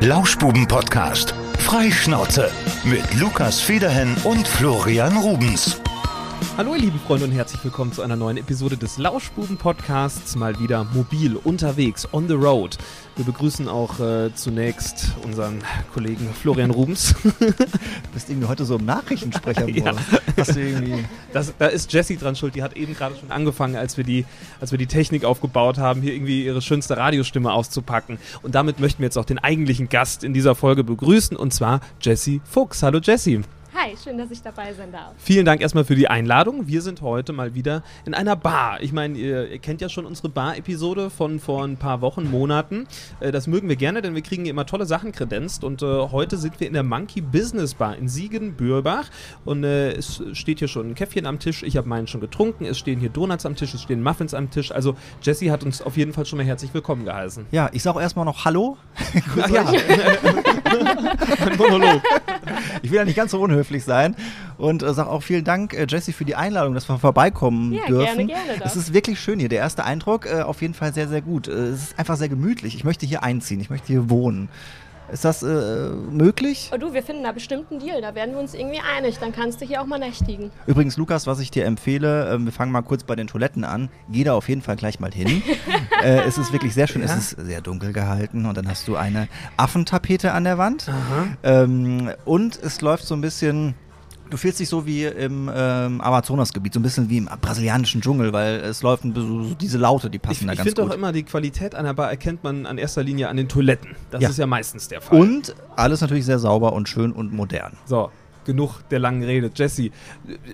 Lauschbuben-Podcast. Freischnauze. Mit Lukas Federhen und Florian Rubens. Hallo ihr lieben Freunde und herzlich willkommen zu einer neuen Episode des Lauschbuben-Podcasts. Mal wieder mobil, unterwegs, on the road. Wir begrüßen auch äh, zunächst unseren Kollegen Florian Rubens. Du bist irgendwie heute so im Nachrichtensprecher Ja. Hast du irgendwie. Das, da ist Jessie dran schuld. Die hat eben gerade schon angefangen, als wir, die, als wir die Technik aufgebaut haben, hier irgendwie ihre schönste Radiostimme auszupacken. Und damit möchten wir jetzt auch den eigentlichen Gast in dieser Folge begrüßen, und zwar Jessie Fuchs. Hallo Jessie. Hi, schön, dass ich dabei sein darf. Vielen Dank erstmal für die Einladung. Wir sind heute mal wieder in einer Bar. Ich meine, ihr, ihr kennt ja schon unsere Bar-Episode von vor ein paar Wochen, Monaten. Äh, das mögen wir gerne, denn wir kriegen hier immer tolle Sachen kredenzt. Und äh, heute sind wir in der Monkey Business Bar in Siegen-Bürbach. Und äh, es steht hier schon ein Käffchen am Tisch. Ich habe meinen schon getrunken. Es stehen hier Donuts am Tisch, es stehen Muffins am Tisch. Also Jessie hat uns auf jeden Fall schon mal herzlich willkommen geheißen. Ja, ich sag auch erstmal noch Hallo. Ach ja, ein Monolog. Ich will ja nicht ganz so unhöflich sein. Und äh, sag auch vielen Dank, äh, Jessie, für die Einladung, dass wir vorbeikommen Ja, dürfen. gerne, gerne doch. Es ist wirklich schön hier. Der erste Eindruck äh, auf jeden Fall sehr, sehr gut. Äh, es ist einfach sehr gemütlich. Ich möchte hier einziehen. Ich möchte hier wohnen. Ist das äh, möglich? Oh du, wir finden da bestimmt einen Deal, da werden wir uns irgendwie einig, dann kannst du hier auch mal nächtigen. Übrigens, Lukas, was ich dir empfehle, ähm, wir fangen mal kurz bei den Toiletten an. Geh da auf jeden Fall gleich mal hin. äh, es ist wirklich sehr schön. Es ist sehr dunkel gehalten und dann hast du eine Affentapete an der Wand. Ähm, und es läuft so ein bisschen. Du fühlst dich so wie im ähm, Amazonasgebiet, so ein bisschen wie im brasilianischen Dschungel, weil es läuft so diese Laute, die passen Ich, da ich ganz finde gut. auch immer, die Qualität einer Bar erkennt man an erster Linie an den Toiletten. Das Ja. ist ja meistens der Fall. und alles natürlich sehr sauber und schön und modern. So, genug der langen Rede. Jesse,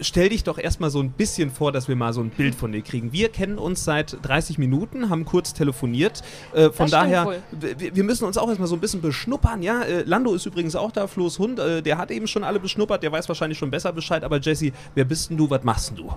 stell dich doch erstmal so ein bisschen vor, dass wir mal so ein Bild von dir kriegen. Wir kennen uns seit 30 Minuten, haben kurz telefoniert. Äh, von daher, wir, wir müssen uns auch erstmal so ein bisschen beschnuppern. Ja, äh, Lando ist übrigens auch da, Flo's Hund. Äh, der hat eben schon alle beschnuppert, der weiß wahrscheinlich schon besser Bescheid. Aber Jesse, wer bist denn du? Was machst denn du?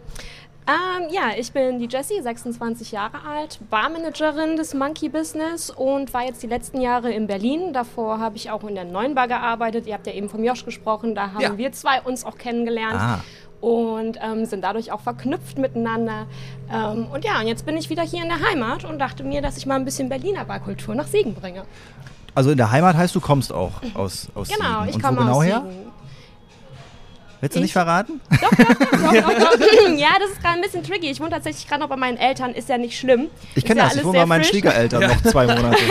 Ähm, ja, ich bin die Jessie, 26 Jahre alt, Barmanagerin des Monkey Business und war jetzt die letzten Jahre in Berlin. Davor habe ich auch in der Neuen Bar gearbeitet. Ihr habt ja eben vom Josh gesprochen, da haben Ja. wir zwei uns auch kennengelernt. Ah. Und ähm, sind dadurch auch verknüpft miteinander. Ähm, und ja, und jetzt bin ich wieder hier in der Heimat und dachte mir, dass ich mal ein bisschen Berliner Barkultur nach Siegen bringe. Also in der Heimat heißt du kommst auch aus, aus Genau, Siegen. ich und komme wo genau aus her? Siegen. Willst du nicht Ich- verraten? Doch, doch, doch, doch. ja, das ist gerade ein bisschen tricky. Ich wohne tatsächlich gerade noch bei meinen Eltern, ist ja nicht schlimm. Ich kenne ja das. Ich wohne bei meinen frisch. Schwiegereltern noch zwei Monate.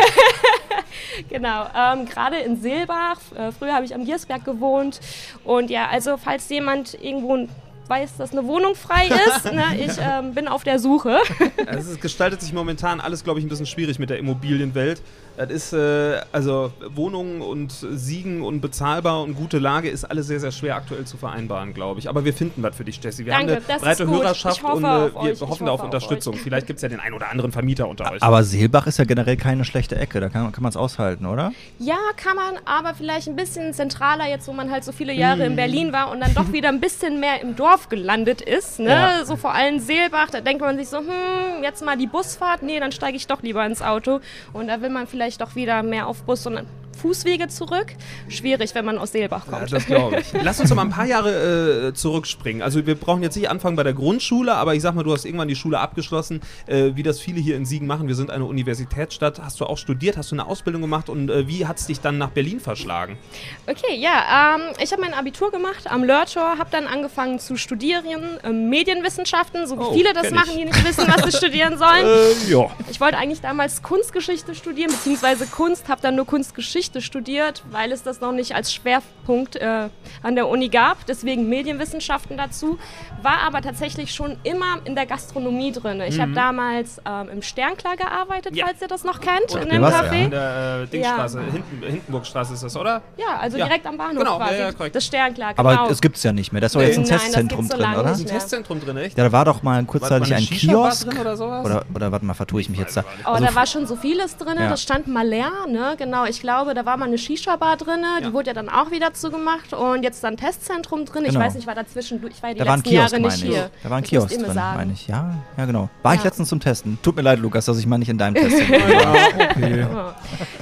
Genau, ähm, gerade in Silbach. Äh, früher habe ich am Giersberg gewohnt. Und ja, also falls jemand irgendwo weiß, dass eine Wohnung frei ist, ne, ich ähm, bin auf der Suche. Also es gestaltet sich momentan alles, glaube ich, ein bisschen schwierig mit der Immobilienwelt. Das ist, äh, also Wohnungen und Siegen und bezahlbar und gute Lage ist alles sehr, sehr schwer aktuell zu vereinbaren, glaube ich. Aber wir finden was für dich, Jessie. Wir Danke, haben eine das ist breite. Hörerschaft und äh, wir euch. Hoffen da auf auf Unterstützung. euch. Vielleicht gibt es ja den einen oder anderen Vermieter unter euch. Aber Seelbach ist ja generell keine schlechte Ecke. Da kann, kann man es aushalten, oder? ja, kann man, aber vielleicht ein bisschen zentraler, jetzt wo man halt so viele Jahre in Berlin war und dann doch wieder ein bisschen mehr im Dorf gelandet ist. Ne? Ja. So vor allem Seelbach, da denkt man sich so, hm, jetzt mal die Busfahrt, nee, dann steige ich doch lieber ins Auto. Und da will man vielleicht doch wieder mehr auf Bus und Fußwege zurück. Schwierig, wenn man aus Seelbach Ja, kommt. das glaube ich. Lass uns doch mal ein paar Jahre äh, zurückspringen. Also wir brauchen jetzt nicht anfangen bei der Grundschule, aber ich sag mal, du hast irgendwann die Schule abgeschlossen, äh, wie das viele hier in Siegen machen. Wir sind eine Universitätsstadt. Hast du auch studiert? Hast du eine Ausbildung gemacht? Und äh, wie hat es dich dann nach Berlin verschlagen? Okay, ja, ähm, ich habe mein Abitur gemacht am Lörtor, habe dann angefangen zu studieren, ähm, Medienwissenschaften, so wie Oh, viele das machen, ich. die nicht wissen, was sie studieren sollen. Äh, ja. Ich wollte eigentlich damals Kunstgeschichte studieren, beziehungsweise Kunst, habe dann nur Kunstgeschichte studiert, weil es das noch nicht als Schwerpunkt äh, an der Uni gab. Deswegen Medienwissenschaften dazu. War aber tatsächlich schon immer in der Gastronomie drin. Ich habe damals ähm, im Sternklar gearbeitet, Ja. falls ihr das noch kennt, in mir dem Café. In der äh, Dingsstraße, Hinten, Hindenburgstraße ist das, oder? Ja, also Ja. direkt am Bahnhof Genau, ja, quasi. ja, korrekt. das Sternklar, genau. Aber es gibt es ja nicht mehr. Das ist doch jetzt ein Nein, Testzentrum so drin, oder? Ist ein Ja. Testzentrum drin, echt? Ja, da war doch mal kurzzeitig ein Kiosk. drin oder sowas? Oder, oder warte mal, vertue ich mich jetzt da? Oh, Also da war schon so vieles drin. Ja. Das stand mal leer, ne? Genau, ich glaube, da war mal eine Shisha-Bar drin. Ja. Die wurde ja dann auch wieder zugemacht. Und jetzt dann Testzentrum drin. Ich Genau. weiß nicht, war dazwischen. Ich war ja die da war ein letzten Kiosk, Jahre nicht ich. hier. Da war ein Das Kiosk drin, sagen. meine ich. Ja, ja, genau. War ich Ja. letztens zum Testen. Tut mir leid, Lukas, dass ich mal nicht in deinem Testzentrum war.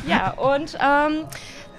Ja, und ähm,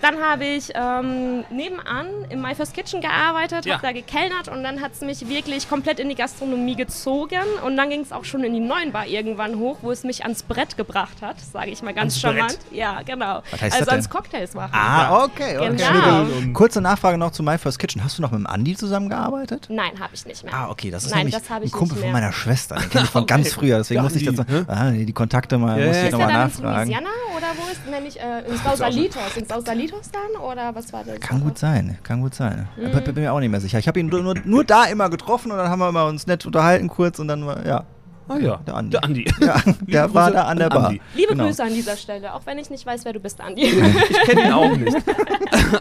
dann habe ich ähm, nebenan im My First Kitchen gearbeitet, Ja. habe da gekellnert und dann hat es mich wirklich komplett in die Gastronomie gezogen. Und dann ging es auch schon in die neuen Bar irgendwann hoch, wo es mich ans Brett gebracht hat, sage ich mal ganz Ans charmant. Brett? Ja, genau. Was heißt also das ans? Cocktails machen. Ah, okay. okay. Genau. Kurze Nachfrage noch zu My First Kitchen. Hast du noch mit dem Andi zusammengearbeitet? Nein, habe ich nicht mehr. Ah, okay, das ist Nein, nämlich das ein Kumpel nicht von meiner Schwester. Den kenne ich von ganz früher, deswegen Ja, muss ich die, das ne? ah, die Kontakte mal, Ja, muss ich Ist er nochmal dann in nachfragen. Louisiana oder wo ist nämlich äh, in Sausalitos? In Sausalitos dann oder was war das? Kann gut sein, kann gut sein. Mhm. Bin, bin mir auch nicht mehr sicher. Ich habe ihn nur, nur, nur da immer getroffen und dann haben wir mal uns nett unterhalten kurz und dann war, ja. Ah ja, Der Andi. Der Andi. Ja, der war Grüße da an der Bar. Andi. Liebe Genau. Grüße an dieser Stelle, auch wenn ich nicht weiß, wer du bist, Andi. Ich kenne ihn auch nicht.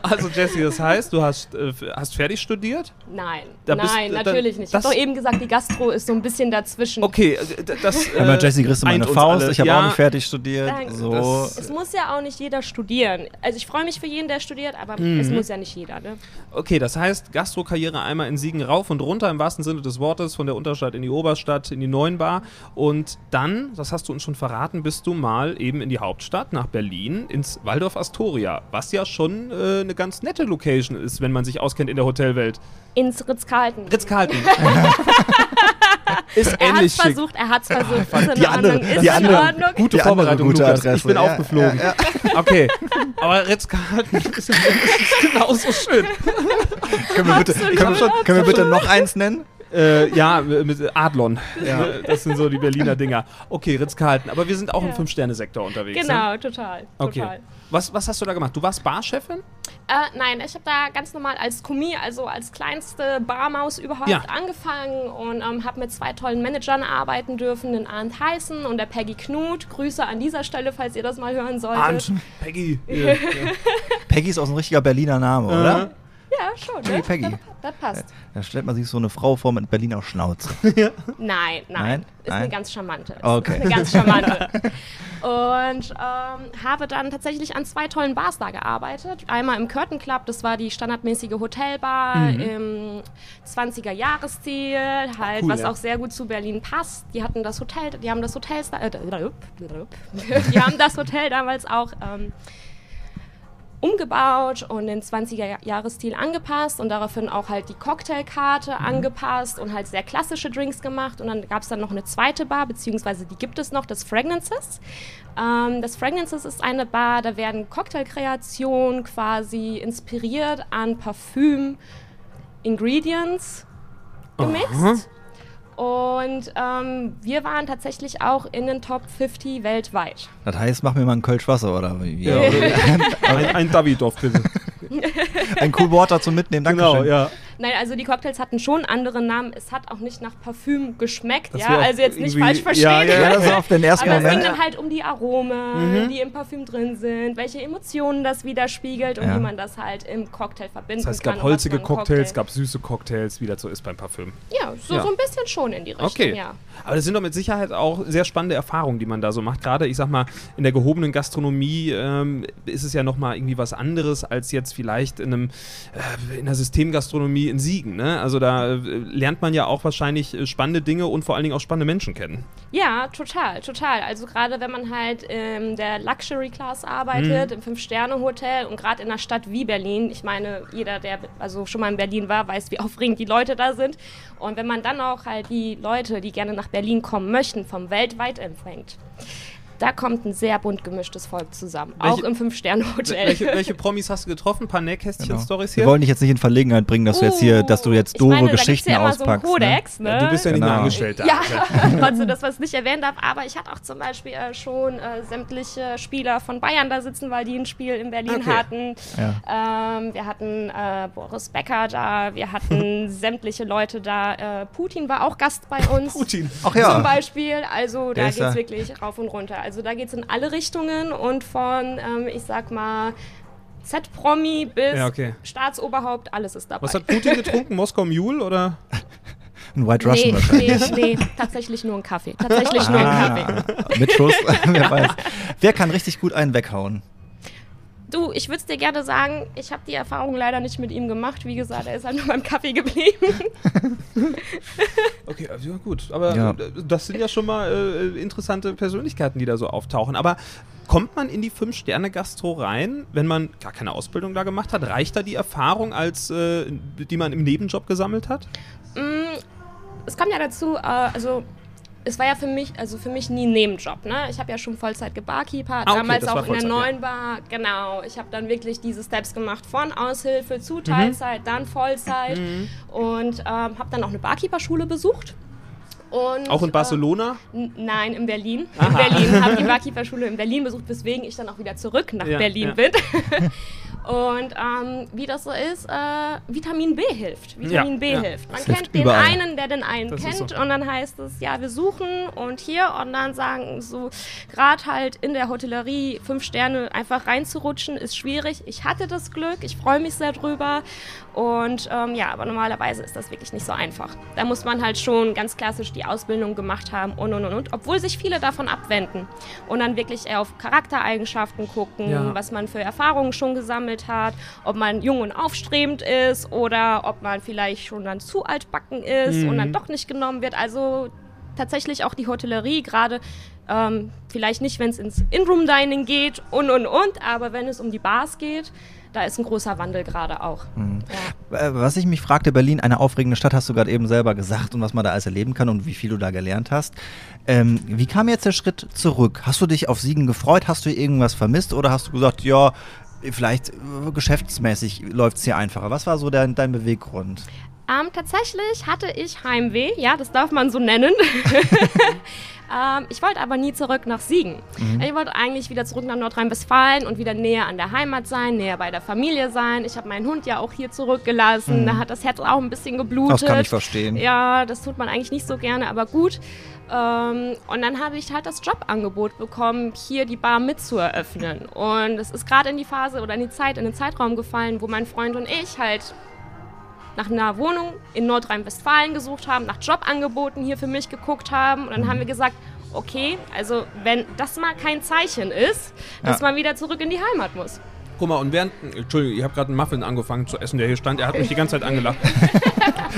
Also Jesse, das heißt, du hast, äh, hast fertig studiert? Nein, Da bist- nein, da- natürlich nicht. Ich habe doch eben gesagt, die Gastro ist so ein bisschen dazwischen. Okay, äh, das. Äh, Ja, aber Jesse kriegst du meine Faust. alle. Ich habe ja, auch nicht fertig studiert. Danke. So. Es muss ja auch nicht jeder studieren. Also ich freue mich für jeden, der studiert, aber Mhm. es muss ja nicht jeder. Ne? Okay, das heißt, Gastro-Karriere einmal in Siegen rauf und runter, im wahrsten Sinne des Wortes, von der Unterstadt in die Oberstadt, in die Neuen Bar. Und dann, das hast du uns schon verraten, bist du mal eben in die Hauptstadt, nach Berlin, ins Waldorf Astoria, was ja schon äh, eine ganz nette Location ist, wenn man sich auskennt in der Hotelwelt. Ins Ritz-Carlton. Ritz-Carlton. ist er hat ähnlich es schick. versucht, er hat es versucht. Ist in Die andere- ist die in andere- Ordnung. Gute Die andere Vorbereitung, gute Lukas. Adresse, Ich bin ja, aufgeflogen. ja, Okay, aber Ritz-Carlton ist mindestens genauso schön. Können wir, bitte, können, wir, können wir bitte noch eins nennen? Äh, ja, mit Adlon. Ja. Das sind so die Berliner Dinger. Okay, Ritz-Carlton. Aber wir sind auch im Ja. Fünf-Sterne-Sektor unterwegs. Ne? Genau, total. Okay. total. Was, was hast du da gemacht? Du warst Barchefin? Äh, nein, ich habe da ganz normal als Kommi, also als kleinste Barmaus überhaupt Ja. angefangen und ähm, habe mit zwei tollen Managern arbeiten dürfen, den Arndt Heißen und der Peggy Knut. Grüße an dieser Stelle, falls ihr das mal hören solltet. Arndt, Peggy. Ja. Peggy ist auch so ein richtiger Berliner Name, oder? Ja, schon. Peggy, ne? Peggy. Das, das passt. Da stellt man sich so eine Frau vor mit Berliner Schnauze. Nein, nein. Nein? Ist Nein? eine ganz charmante. Ist Okay. Eine ganz charmante. Und ähm, habe dann tatsächlich an zwei tollen Bars da gearbeitet. Einmal im Curtain Club, das war die standardmäßige Hotelbar Mhm. im 20er-Jahresstil, halt, Cool, was ja. auch sehr gut zu Berlin passt. Die hatten das Hotel, die haben das Hotel, äh, die haben das Hotel damals auch ähm, umgebaut und den 20er-Jahresstil angepasst und daraufhin auch halt die Cocktailkarte angepasst und halt sehr klassische Drinks gemacht. Und dann gab es dann noch eine zweite Bar, beziehungsweise die gibt es noch, das Fragrances. Ähm, das Fragrances ist eine Bar, da werden Cocktailkreationen quasi inspiriert an Parfüm-Ingredients gemixt. Und ähm, wir waren tatsächlich auch in den Top 50 weltweit. Das heißt, mach mir mal ein Kölsch Wasser oder wie? Ja, ein, ein Davidoff, bitte. Ein Cool Water zum Mitnehmen, danke genau, ja. Nein, also die Cocktails hatten schon andere Namen. Es hat auch nicht nach Parfüm geschmeckt, Das ja. Also jetzt nicht falsch verstehen. Ja, ja, das ist auf den ersten Aber es ging Moment. dann halt um die Aromen, Mhm. die im Parfüm drin sind, welche Emotionen das widerspiegelt und Ja. wie man das halt im Cocktail verbinden Das heißt, es kann. gab und was holzige Cocktails, Cocktail- gab süße Cocktails, wie das so ist beim Parfüm. Ja, so, Ja. so ein bisschen schon in die Richtung, Okay. ja. Aber das sind doch mit Sicherheit auch sehr spannende Erfahrungen, die man da so macht. Gerade, ich sag mal, in der gehobenen Gastronomie ähm, ist es ja nochmal irgendwie was anderes als jetzt vielleicht in einem äh, in der Systemgastronomie in Siegen. Ne? Also da äh, lernt man ja auch wahrscheinlich äh, spannende Dinge und vor allen Dingen auch spannende Menschen kennen. Ja, total, total. Also gerade wenn man halt in der Luxury Class arbeitet, Mhm. im Fünf-Sterne-Hotel und gerade in einer Stadt wie Berlin, ich meine, jeder, der also schon mal in Berlin war, weiß, wie aufregend die Leute da sind. Und wenn man dann auch halt die Leute, die gerne nach Berlin kommen möchten, vom weltweit empfängt, da kommt ein sehr bunt gemischtes Volk zusammen. Welche- auch im Fünf-Sterne-Hotel. Welche, welche Promis hast du getroffen? Ein paar Nähkästchen-Stories Wir hier? wollen dich jetzt nicht in Verlegenheit bringen, dass du jetzt hier, dass du jetzt Uh, doofe meine, Geschichten ja immer auspackst. So einen Kodex, ne? Ja, du bist ja nicht Genau. eine Angestellte. Ja, Alter. trotzdem das, was ich nicht erwähnen darf. Aber ich hatte auch zum Beispiel äh, schon äh, sämtliche Spieler von Bayern da sitzen, weil die ein Spiel in Berlin Okay. hatten. Ja. Ähm, wir hatten äh, Boris Becker da, wir hatten sämtliche Leute da. Äh, Putin war auch Gast bei uns. Putin. Ach ja. Zum Beispiel, also Der da geht es ja- wirklich rauf und runter. Also da geht es in alle Richtungen und von, ähm, ich sag mal, Z-Promi bis Ja, okay. Staatsoberhaupt, alles ist dabei. Was hat Putin getrunken? Moskau Mule oder? Ein White Russian Nee, wahrscheinlich. nee, nee, tatsächlich nur ein Kaffee. Tatsächlich nur ein Kaffee. Ah, mit Schuss, wer weiß. Wer kann richtig gut einen weghauen? Du, ich würde es dir gerne sagen, ich habe die Erfahrung leider nicht mit ihm gemacht. Wie gesagt, er ist halt nur beim Kaffee geblieben. Okay, also ja gut. Aber Ja. äh, das sind ja schon mal äh, interessante Persönlichkeiten, die da so auftauchen. Aber kommt man in die Fünf-Sterne-Gastro rein, wenn man gar keine Ausbildung da gemacht hat? Reicht da die Erfahrung, als, äh, die man im Nebenjob gesammelt hat? Mm, es kommt ja dazu, äh, also es war ja für mich, also für mich nie ein Nebenjob. Ne? Ich habe ja schon Vollzeit gebarkeeper, Ah, okay, damals auch in der Vollzeit, ja. neuen Bar. Genau, ich habe dann wirklich diese Steps gemacht von Aushilfe Mhm. zu Teilzeit, dann Vollzeit und ähm, habe dann auch eine Barkeeper-Schule besucht. Und, Auch in äh, Barcelona? N- Nein, in Berlin. Aha. In Berlin habe die Barkeeper-Schule in Berlin besucht, weswegen ich dann auch wieder zurück nach Ja, Berlin ja. bin. Und ähm, wie das so ist, äh, Vitamin B hilft. Vitamin Ja, B ja. hilft. Man Das kennt hilft den überall. einen, der den einen Das kennt so. und dann heißt es, ja, wir suchen und hier und dann sagen so, gerade halt in der Hotellerie fünf Sterne einfach reinzurutschen, ist schwierig. Ich hatte das Glück, ich freue mich sehr drüber und ähm, ja, aber normalerweise ist das wirklich nicht so einfach. Da muss man halt schon ganz klassisch die Ausbildung gemacht haben und und und und, obwohl sich viele davon abwenden und dann wirklich eher auf Charaktereigenschaften gucken, Ja. was man für Erfahrungen schon gesammelt hat, ob man jung und aufstrebend ist oder ob man vielleicht schon dann zu altbacken ist und Mhm. dann doch nicht genommen wird. Also tatsächlich auch die Hotellerie, gerade ähm, vielleicht nicht, wenn es ins In-Room-Dining geht und und und, aber wenn es um die Bars geht, da ist ein großer Wandel gerade auch. Ja. Äh, Was ich mich fragte, Berlin, eine aufregende Stadt, hast du gerade eben selber gesagt und was man da alles erleben kann und wie viel du da gelernt hast. Ähm, wie kam jetzt der Schritt zurück? Hast du dich auf Siegen gefreut? Hast du irgendwas vermisst oder hast du gesagt, ja, vielleicht äh, geschäftsmäßig läuft es hier einfacher? Was war so dein, dein Beweggrund? Ähm, tatsächlich hatte ich Heimweh, ja, das darf man so nennen. ähm, ich wollte aber nie zurück nach Siegen. Ich wollte eigentlich wieder zurück nach Nordrhein-Westfalen und wieder näher an der Heimat sein, näher bei der Familie sein. Ich habe meinen Hund ja auch hier zurückgelassen. Da hat das Herz auch ein bisschen geblutet. Das kann ich verstehen. Ja, das tut man eigentlich nicht so gerne, aber gut. Ähm, und dann habe ich halt das Jobangebot bekommen, hier die Bar mit zu eröffnen. Und es ist gerade in die Phase oder in die Zeit, in den Zeitraum gefallen, wo mein Freund und ich halt nach einer Wohnung in Nordrhein-Westfalen gesucht haben, nach Jobangeboten hier für mich geguckt haben. Und dann haben wir gesagt, okay, also wenn das mal kein Zeichen ist, dass Ja. man wieder zurück in die Heimat muss. Guck mal, und während. Entschuldigung, ich habe gerade einen Muffin angefangen zu essen, der hier stand. Er hat mich die ganze Zeit angelacht.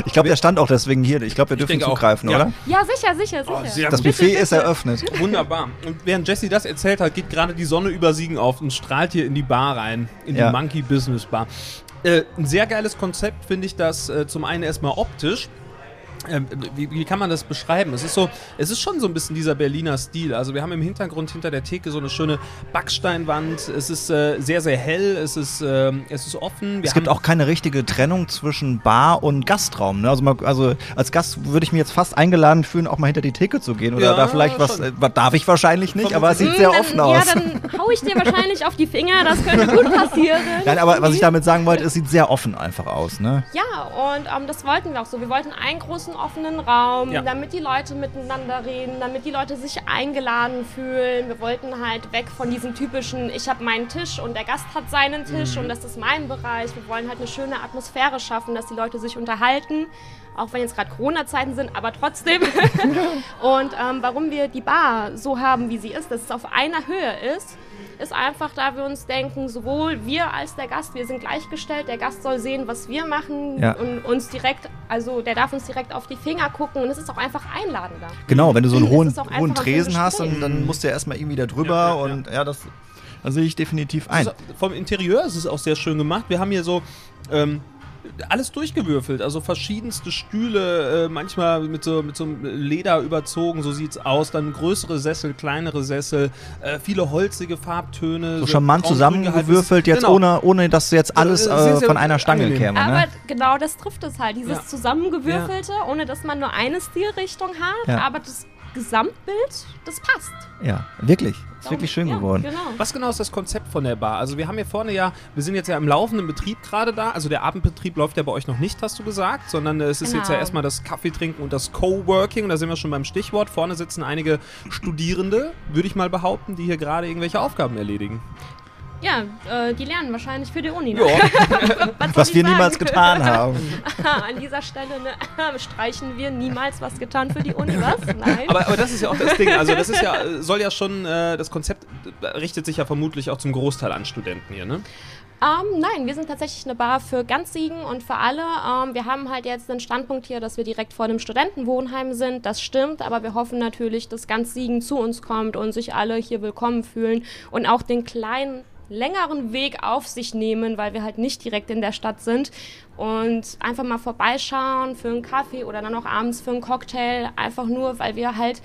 Ich glaube, der stand auch deswegen hier. Ich glaube, wir dürfen auch. zugreifen, Ja. oder? Ja, sicher, sicher, sicher. Oh, Das gut. Buffet ist eröffnet. Wunderbar. Und während Jesse das erzählt hat, geht gerade die Sonne über Siegen auf und strahlt hier in die Bar rein, in Ja. die Monkey Business Bar. Äh, ein sehr geiles Konzept finde ich das äh, zum einen erstmal optisch. Ähm, wie, wie kann man das beschreiben? Es ist so, es ist schon so ein bisschen dieser Berliner Stil. Also wir haben im Hintergrund hinter der Theke so eine schöne Backsteinwand. Es ist äh, sehr, sehr hell. Es ist, ähm, es ist offen. Wir Es gibt auch keine richtige Trennung zwischen Bar und Gastraum. Ne? Also, mal, also als Gast würde ich mir jetzt fast eingeladen fühlen, auch mal hinter die Theke zu gehen. Oder Ja, da vielleicht was, äh, darf ich wahrscheinlich nicht, aber es sieht Hm, sehr dann, offen aus. Ja, dann hau ich dir wahrscheinlich auf die Finger, das könnte gut passieren. Nein, aber was ich damit sagen wollte, es sieht sehr offen einfach aus. Ne? Ja, und ähm, das wollten wir auch so. Wir wollten einen großen offenen Raum, Ja. damit die Leute miteinander reden, damit die Leute sich eingeladen fühlen. Wir wollten halt weg von diesem typischen, ich habe meinen Tisch und der Gast hat seinen Tisch und das ist mein Bereich. Wir wollen halt eine schöne Atmosphäre schaffen, dass die Leute sich unterhalten. Auch wenn jetzt gerade Corona-Zeiten sind, aber trotzdem. und ähm, warum wir die Bar so haben, wie sie ist, dass es auf einer Höhe ist, ist einfach, da wir uns denken, sowohl wir als der Gast, wir sind gleichgestellt, der Gast soll sehen, was wir machen Ja. und uns direkt, also der darf uns direkt auf die Finger gucken und es ist auch einfach einladender. Genau, wenn du so einen hohen, ist hohen ein Tresen hast, dann, dann musst du ja erstmal irgendwie da drüber Ja, ja, und ja, das, das sehe ich definitiv ein. Also vom Interieur ist es auch sehr schön gemacht. Wir haben hier so ähm, alles durchgewürfelt, also verschiedenste Stühle, äh, manchmal mit so, mit so einem Leder überzogen, so sieht's aus. Dann größere Sessel, kleinere Sessel, äh, viele holzige Farbtöne. So charmant zusammengewürfelt, jetzt Genau. ohne, ohne dass jetzt alles Ja, sehr, äh, sehr von einer Stange käme. Aber Ne? genau das trifft es halt, dieses Ja. Zusammengewürfelte, ohne dass man nur eine Stilrichtung hat, Ja. aber das Gesamtbild, das passt. Ja, wirklich. Ist wirklich schön ja, geworden. Genau. Was genau ist das Konzept von der Bar? Also wir haben hier vorne ja, wir sind jetzt ja im laufenden Betrieb gerade da. Also der Abendbetrieb läuft ja bei euch noch nicht, hast du gesagt, sondern es ist jetzt ja Genau. erstmal das Kaffeetrinken und das Coworking. Und da sind wir schon beim Stichwort. Vorne sitzen einige Studierende, würde ich mal behaupten, die hier gerade irgendwelche Aufgaben erledigen. Ja, äh, die lernen wahrscheinlich für die Uni. Ne? Was, was wir sagen? niemals getan haben. An dieser Stelle ne, streichen wir niemals was getan für die Uni, was? Nein. Aber, aber das ist ja auch das Ding. Also das ist ja, soll ja schon, äh, das Konzept richtet sich ja vermutlich auch zum Großteil an Studenten hier, ne? Ähm, nein, wir sind tatsächlich eine Bar für ganz Siegen und für alle. Ähm, wir haben halt jetzt den Standpunkt hier, dass wir direkt vor dem Studentenwohnheim sind. Das stimmt, aber wir hoffen natürlich, dass ganz Siegen zu uns kommt und sich alle hier willkommen fühlen und auch den kleinen längeren Weg auf sich nehmen, weil wir halt nicht direkt in der Stadt sind und einfach mal vorbeischauen für einen Kaffee oder dann auch abends für einen Cocktail, einfach nur, weil wir halt,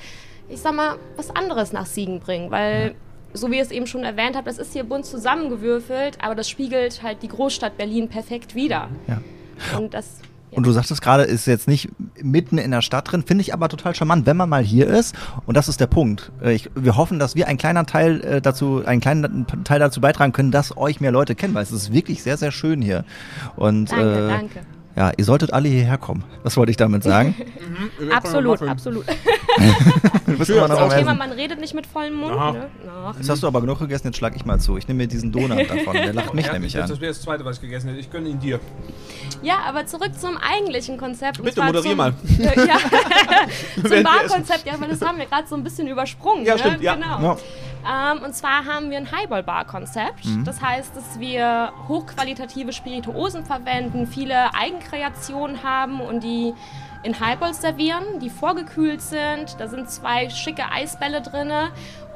ich sag mal, was anderes nach Siegen bringen, weil so wie ihr es eben schon erwähnt habt, das ist hier bunt zusammengewürfelt, aber das spiegelt halt die Großstadt Berlin perfekt wider. Ja. Und das ja. Und du sagtest gerade, ist jetzt nicht mitten in der Stadt drin, finde ich aber total charmant, wenn man mal hier ist. Und das ist der Punkt. Äh, ich, wir hoffen, dass wir einen kleinen Teil äh, dazu, einen kleinen Teil dazu beitragen können, dass euch mehr Leute kennen, weil es ist wirklich sehr, sehr schön hier. Und danke, äh, danke. Ja, ihr solltet alle hierher kommen. Was wollte ich damit sagen? mhm. Absolut, absolut. du bist immer noch am Thema, Essen. man redet nicht mit vollem Mund. Ne? Jetzt hast du aber genug gegessen, jetzt schlag ich mal zu. Ich nehme mir diesen Donut davon. Der lacht mich Ja, nämlich das an. wäre das zweite, was ich gegessen hätte. Ich gönne ihn dir. Ja, aber zurück zum eigentlichen Konzept. und Bitte, zwar moderier zum, mal. Äh, ja, zum Barkonzept. Ja, das haben wir gerade so ein bisschen übersprungen. Ja, ne? stimmt, ja. Ähm, und zwar haben wir ein Highball-Bar-Konzept. Mhm. Das heißt, dass wir hochqualitative Spirituosen verwenden, viele Eigenkreationen haben und die in Highballs servieren, die vorgekühlt sind. Da sind zwei schicke Eisbälle drin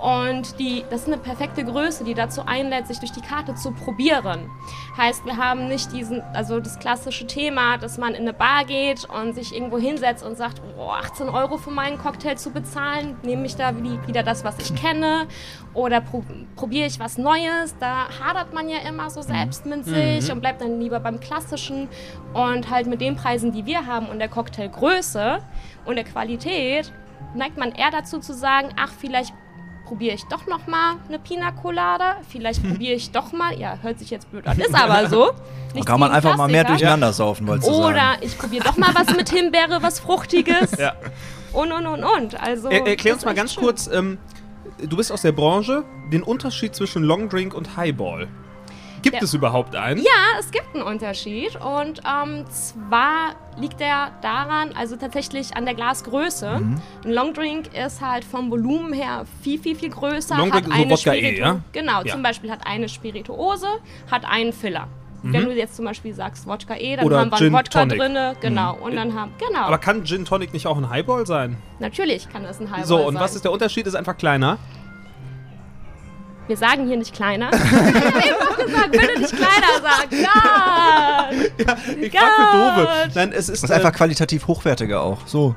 und die, das ist eine perfekte Größe, die dazu einlädt, sich durch die Karte zu probieren. Heißt, wir haben nicht diesen, also das klassische Thema, dass man in eine Bar geht und sich irgendwo hinsetzt und sagt, oh, 18 Euro für meinen Cocktail zu bezahlen, nehme ich da wie- wieder das, was ich kenne oder pro, probiere ich was Neues. Da hadert man ja immer so selbst mit sich und bleibt dann lieber beim Klassischen und halt mit den Preisen, die wir haben und der Cocktailgröße und der Qualität, neigt man eher dazu zu sagen, ach, vielleicht probiere ich doch noch mal eine Pina Colada, vielleicht probiere ich doch mal, ja, hört sich jetzt blöd an, ist aber so. Da Nichts kann man einfach mal mehr Klassiker. durcheinander saufen, wolltest du sagen. Oder ich probiere doch mal was mit Himbeere, was Fruchtiges. Ja. Und, und, und, und. Also, Er, erklär uns mal ganz echt kurz, ähm, du bist aus der Branche, den Unterschied zwischen Longdrink und Highball. Gibt Ja. es überhaupt einen? Ja, es gibt einen Unterschied und ähm, zwar liegt der daran, also tatsächlich an der Glasgröße. Mhm. Ein Longdrink ist halt vom Volumen her viel, viel, viel größer. Longdrink hat ist so eine Wodka E, ja? Genau, Ja. zum Beispiel hat eine Spirituose, hat einen Filler. Wenn du jetzt zum Beispiel sagst Wodka E, dann Mhm. Oder haben wir Gin einen Wodka Tonic. Mhm. drinne, genau. Und dann haben, genau. Aber kann Gin Tonic nicht auch ein Highball sein? Natürlich kann das ein Highball So, und sein. was ist der Unterschied? Ist einfach kleiner. Wir sagen hier nicht kleiner. ich habe eben auch gesagt, bitte nicht kleiner sagen. Ja. Ich frag für Dove. Gott. Nein, es ist, Das ist einfach qualitativ hochwertiger auch. So.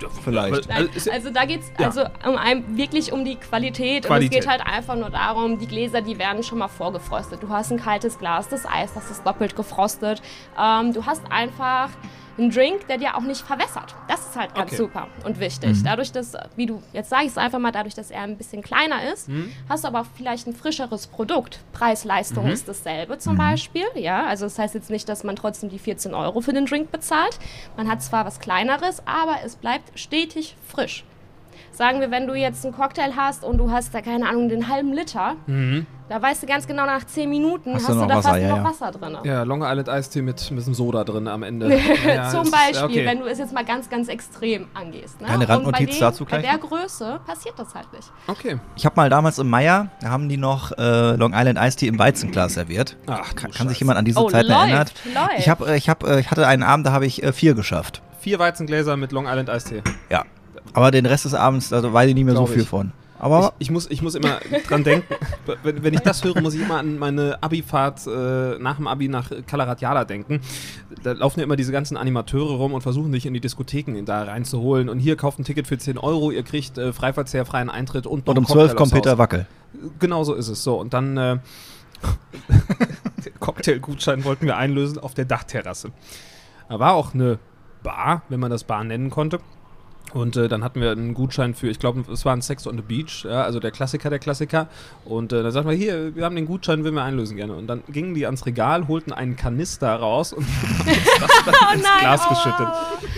vielleicht. Nein, ja- also da geht es Ja. also um ein, wirklich um die Qualität. Und Qualität. es geht halt einfach nur darum, die Gläser, die werden schon mal vorgefrostet. Du hast ein kaltes Glas, das Eis, das ist doppelt gefrostet. Ähm, du hast einfach einen Drink, der dir auch nicht verwässert. Das ist halt ganz Okay. super und wichtig. Dadurch, dass, wie du, jetzt sage ich es einfach mal, dadurch, dass er ein bisschen kleiner ist, hast du aber auch vielleicht ein frischeres Produkt. Preis-Leistung ist dasselbe zum Beispiel. Ja, also das heißt jetzt nicht, dass man trotzdem die 14 Euro für den Drink bezahlt. Man hat zwar was Kleineres, aber es bleibt stetig frisch. Sagen wir, wenn du jetzt einen Cocktail hast und du hast da, keine Ahnung, den halben Liter, da weißt du ganz genau, nach 10 Minuten Hast hast, du da Wasser, fast ja, noch ja. Wasser drin. Ja, Long Island Eistee mit ein bisschen Soda drin am Ende. Ja, Zum Beispiel, okay. wenn du es jetzt mal ganz, ganz extrem angehst. Ne? Eine Und bei Randnotiz dem- dazu Bei gleich der noch? Größe passiert das halt nicht. Okay. Ich habe mal damals im Meier, da haben die noch äh, Long Island Iced Tea im Weizenglas serviert. Ach, kann, kann sich jemand an diese Oh, Zeiten läuft, erinnern? läuft. Ich, hab, äh, ich, hab, äh, ich hatte einen Abend, da habe ich äh, vier geschafft. Vier Weizengläser mit Long Island Eistee. Ja. Aber den Rest des Abends, also weiß ich nicht mehr so Glaub viel ich. von. Aber Ich, ich, muss, ich muss immer dran denken, wenn, wenn ich das höre, muss ich immer an meine Abifahrt äh, nach dem Abi nach Calaratiala denken. Da laufen ja immer diese ganzen Animateure rum und versuchen sich in die Diskotheken da reinzuholen. Und hier kauft ein Ticket für 10 Euro, ihr kriegt äh, Freiverzehr, freien Eintritt und noch und um einen Cocktail 12 kommt Peter. Wackel. Genau so ist es. So, und dann äh, Cocktailgutschein wollten wir einlösen auf der Dachterrasse. Da war auch eine Bar, wenn man das Bar nennen konnte. Und äh, dann hatten wir einen Gutschein für, ich glaube, es war ein Sex on the Beach, ja, also der Klassiker der Klassiker. Und äh, dann sagten wir, hier, wir haben den Gutschein, will wir einlösen gerne. Und dann gingen die ans Regal, holten einen Kanister raus und haben das dann Oh ins nein, Glas oh. geschüttet.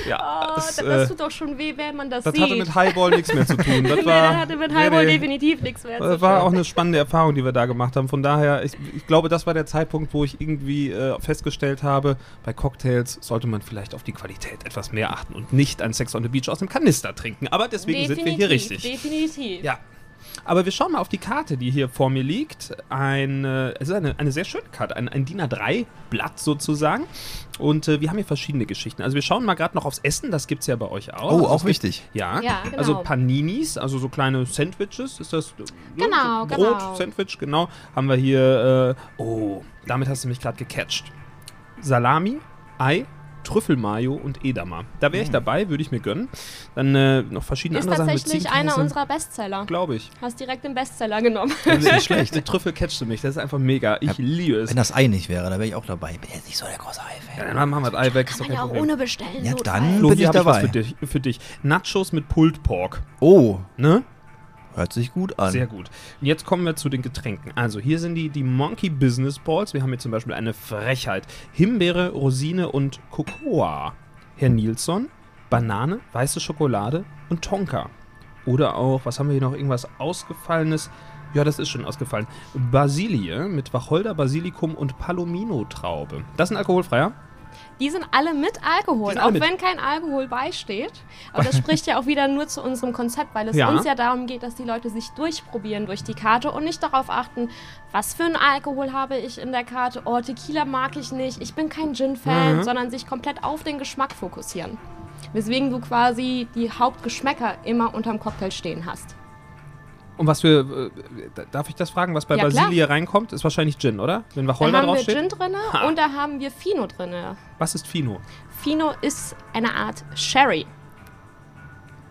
Ja, Oh, das, das, äh, tut doch schon weh, wenn man das, das sieht. hatte mit Highball nichts mehr zu tun. Das nee, war, das hatte mit Highball nee. definitiv nichts mehr zu Das war tun. auch eine spannende Erfahrung, die wir da gemacht haben. Von daher, ich, ich glaube, das war der Zeitpunkt, wo ich irgendwie äh, festgestellt habe, bei Cocktails sollte man vielleicht auf die Qualität etwas mehr achten und nicht ein Sex on the Beach aus dem Kanister trinken. Aber deswegen sind wir hier richtig. Definitiv. Ja. Aber wir schauen mal auf die Karte, die hier vor mir liegt. Ein, äh, es ist eine, eine sehr schöne Karte, ein, ein DIN A3-Blatt sozusagen. Und äh, wir haben hier verschiedene Geschichten. Also wir schauen mal gerade noch aufs Essen, das gibt es ja bei euch auch. Oh, Also auch es gibt- wichtig. Ja, Ja, genau. also Paninis, also so kleine Sandwiches, ist das? äh, Genau, so Brot, genau. Sandwich, genau. Haben wir hier, äh, oh, damit hast du mich gerade gecatcht. Salami, Ei, Trüffelmayo und Edamer. Da wäre ich dabei, würde ich mir gönnen. Dann äh, noch verschiedene Ist andere Sachen mit tatsächlich einer unserer Bestseller. Glaube ich. Hast direkt den Bestseller genommen. Das ist nicht schlecht. Mit Trüffel catchst du mich, das ist einfach mega. Ich Ja, liebe es. Wenn das Ei nicht wäre, da wäre ich auch dabei. Bin jetzt nicht so der große Ja, Ei-Fan. dann machen wir das Ei weg, ist Kann doch man ja auch ohne bestellen. Ja, Notfall. dann- Flo, bin ich hab ich was dabei. für dich, für dich. Nachos mit Pulled Pork. Oh, Ne? Hört sich gut an. Sehr gut. Jetzt kommen wir zu den Getränken. Also hier sind die, die Monkey Business Balls. Wir haben hier zum Beispiel eine Frechheit. Himbeere, Rosine und Cocoa. Herr Nilsson, Banane, weiße Schokolade und Tonka. Oder auch, was haben wir hier noch? Irgendwas Ausgefallenes? Ja, das ist schon ausgefallen. Basilie mit Wacholder, Basilikum und Palomino-Traube. Das ist ein alkoholfreier? Die sind alle mit Alkohol, auch mit. wenn kein Alkohol beisteht. Aber das spricht ja auch wieder nur zu unserem Konzept, weil es Ja. uns ja darum geht, dass die Leute sich durchprobieren durch die Karte und nicht darauf achten, was für einen Alkohol habe ich in der Karte. Oh, Tequila mag ich nicht, ich bin kein Gin-Fan, Mhm. sondern sich komplett auf den Geschmack fokussieren. Weswegen du quasi die Hauptgeschmäcker immer unterm Cocktail stehen hast. Und was für, äh, darf ich das fragen, was bei Ja, klar. Basilie reinkommt? Ist wahrscheinlich Gin, oder? Wenn Da Wacholder haben wir draufsteht? Gin drin Ha. und da haben wir Fino drin. Was ist Fino? Fino ist eine Art Sherry.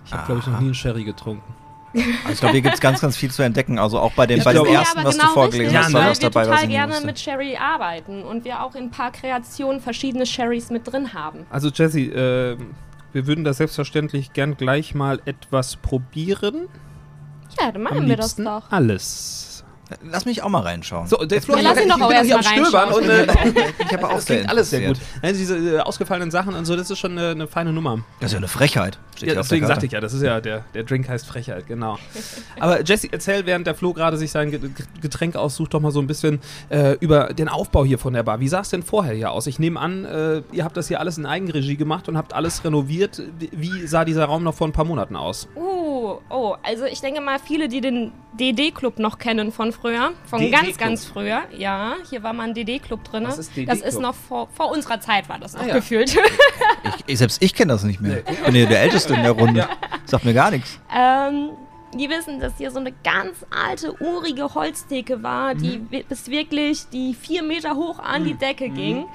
Ich habe, glaube ich, noch nie einen Sherry getrunken. Also ich glaube, hier gibt es ganz, ganz viel zu entdecken. Also auch bei dem, bei dem glaube- ersten, aber was du genau vorgelesen richtig, hast, Ja, war ne? was weil wir dabei, total gerne mit Sherry arbeiten und wir auch in ein paar Kreationen verschiedene Sherrys mit drin haben. Also Jesse, äh, wir würden da selbstverständlich gern gleich mal etwas probieren. Ja, dann Am machen wir das doch. alles. Lass mich auch mal reinschauen. So, der Flo, Ja, lass ihn doch ich auch erst hier mal am Stöbern und reinschauen. äh, ich habe auch das klingt alles sehr gut. Nein, diese äh, ausgefallenen Sachen und so, das ist schon eine, eine feine Nummer. Das ist ja eine Frechheit. Steht Ja, deswegen sagte ich ja, das ist ja, der, der Drink heißt Frechheit, genau. Aber Jesse, erzähl, während der Flo gerade sich sein Ge- Getränk aussucht, doch mal so ein bisschen äh, über den Aufbau hier von der Bar. Wie sah es denn vorher hier aus? Ich nehme an, äh, ihr habt das hier alles in Eigenregie gemacht und habt alles renoviert. Wie- Wie sah dieser Raum noch vor ein paar Monaten aus? Uh, oh, also ich denke mal, viele, die den DD-Club noch kennen von früher, von ganz, ganz früher. Ja, hier war mal ein DD-Club drin. Was ist DD Das ist noch vor, vor unserer Zeit, war das noch Ah, ja. gefühlt. Ich, ich, selbst ich kenne das nicht mehr. Ich bin hier der Älteste in der Runde. Sagt mir gar nichts. Ähm, die wissen, dass hier so eine ganz alte, urige Holztheke war, die wi- bis wirklich die vier Meter hoch an die Decke ging.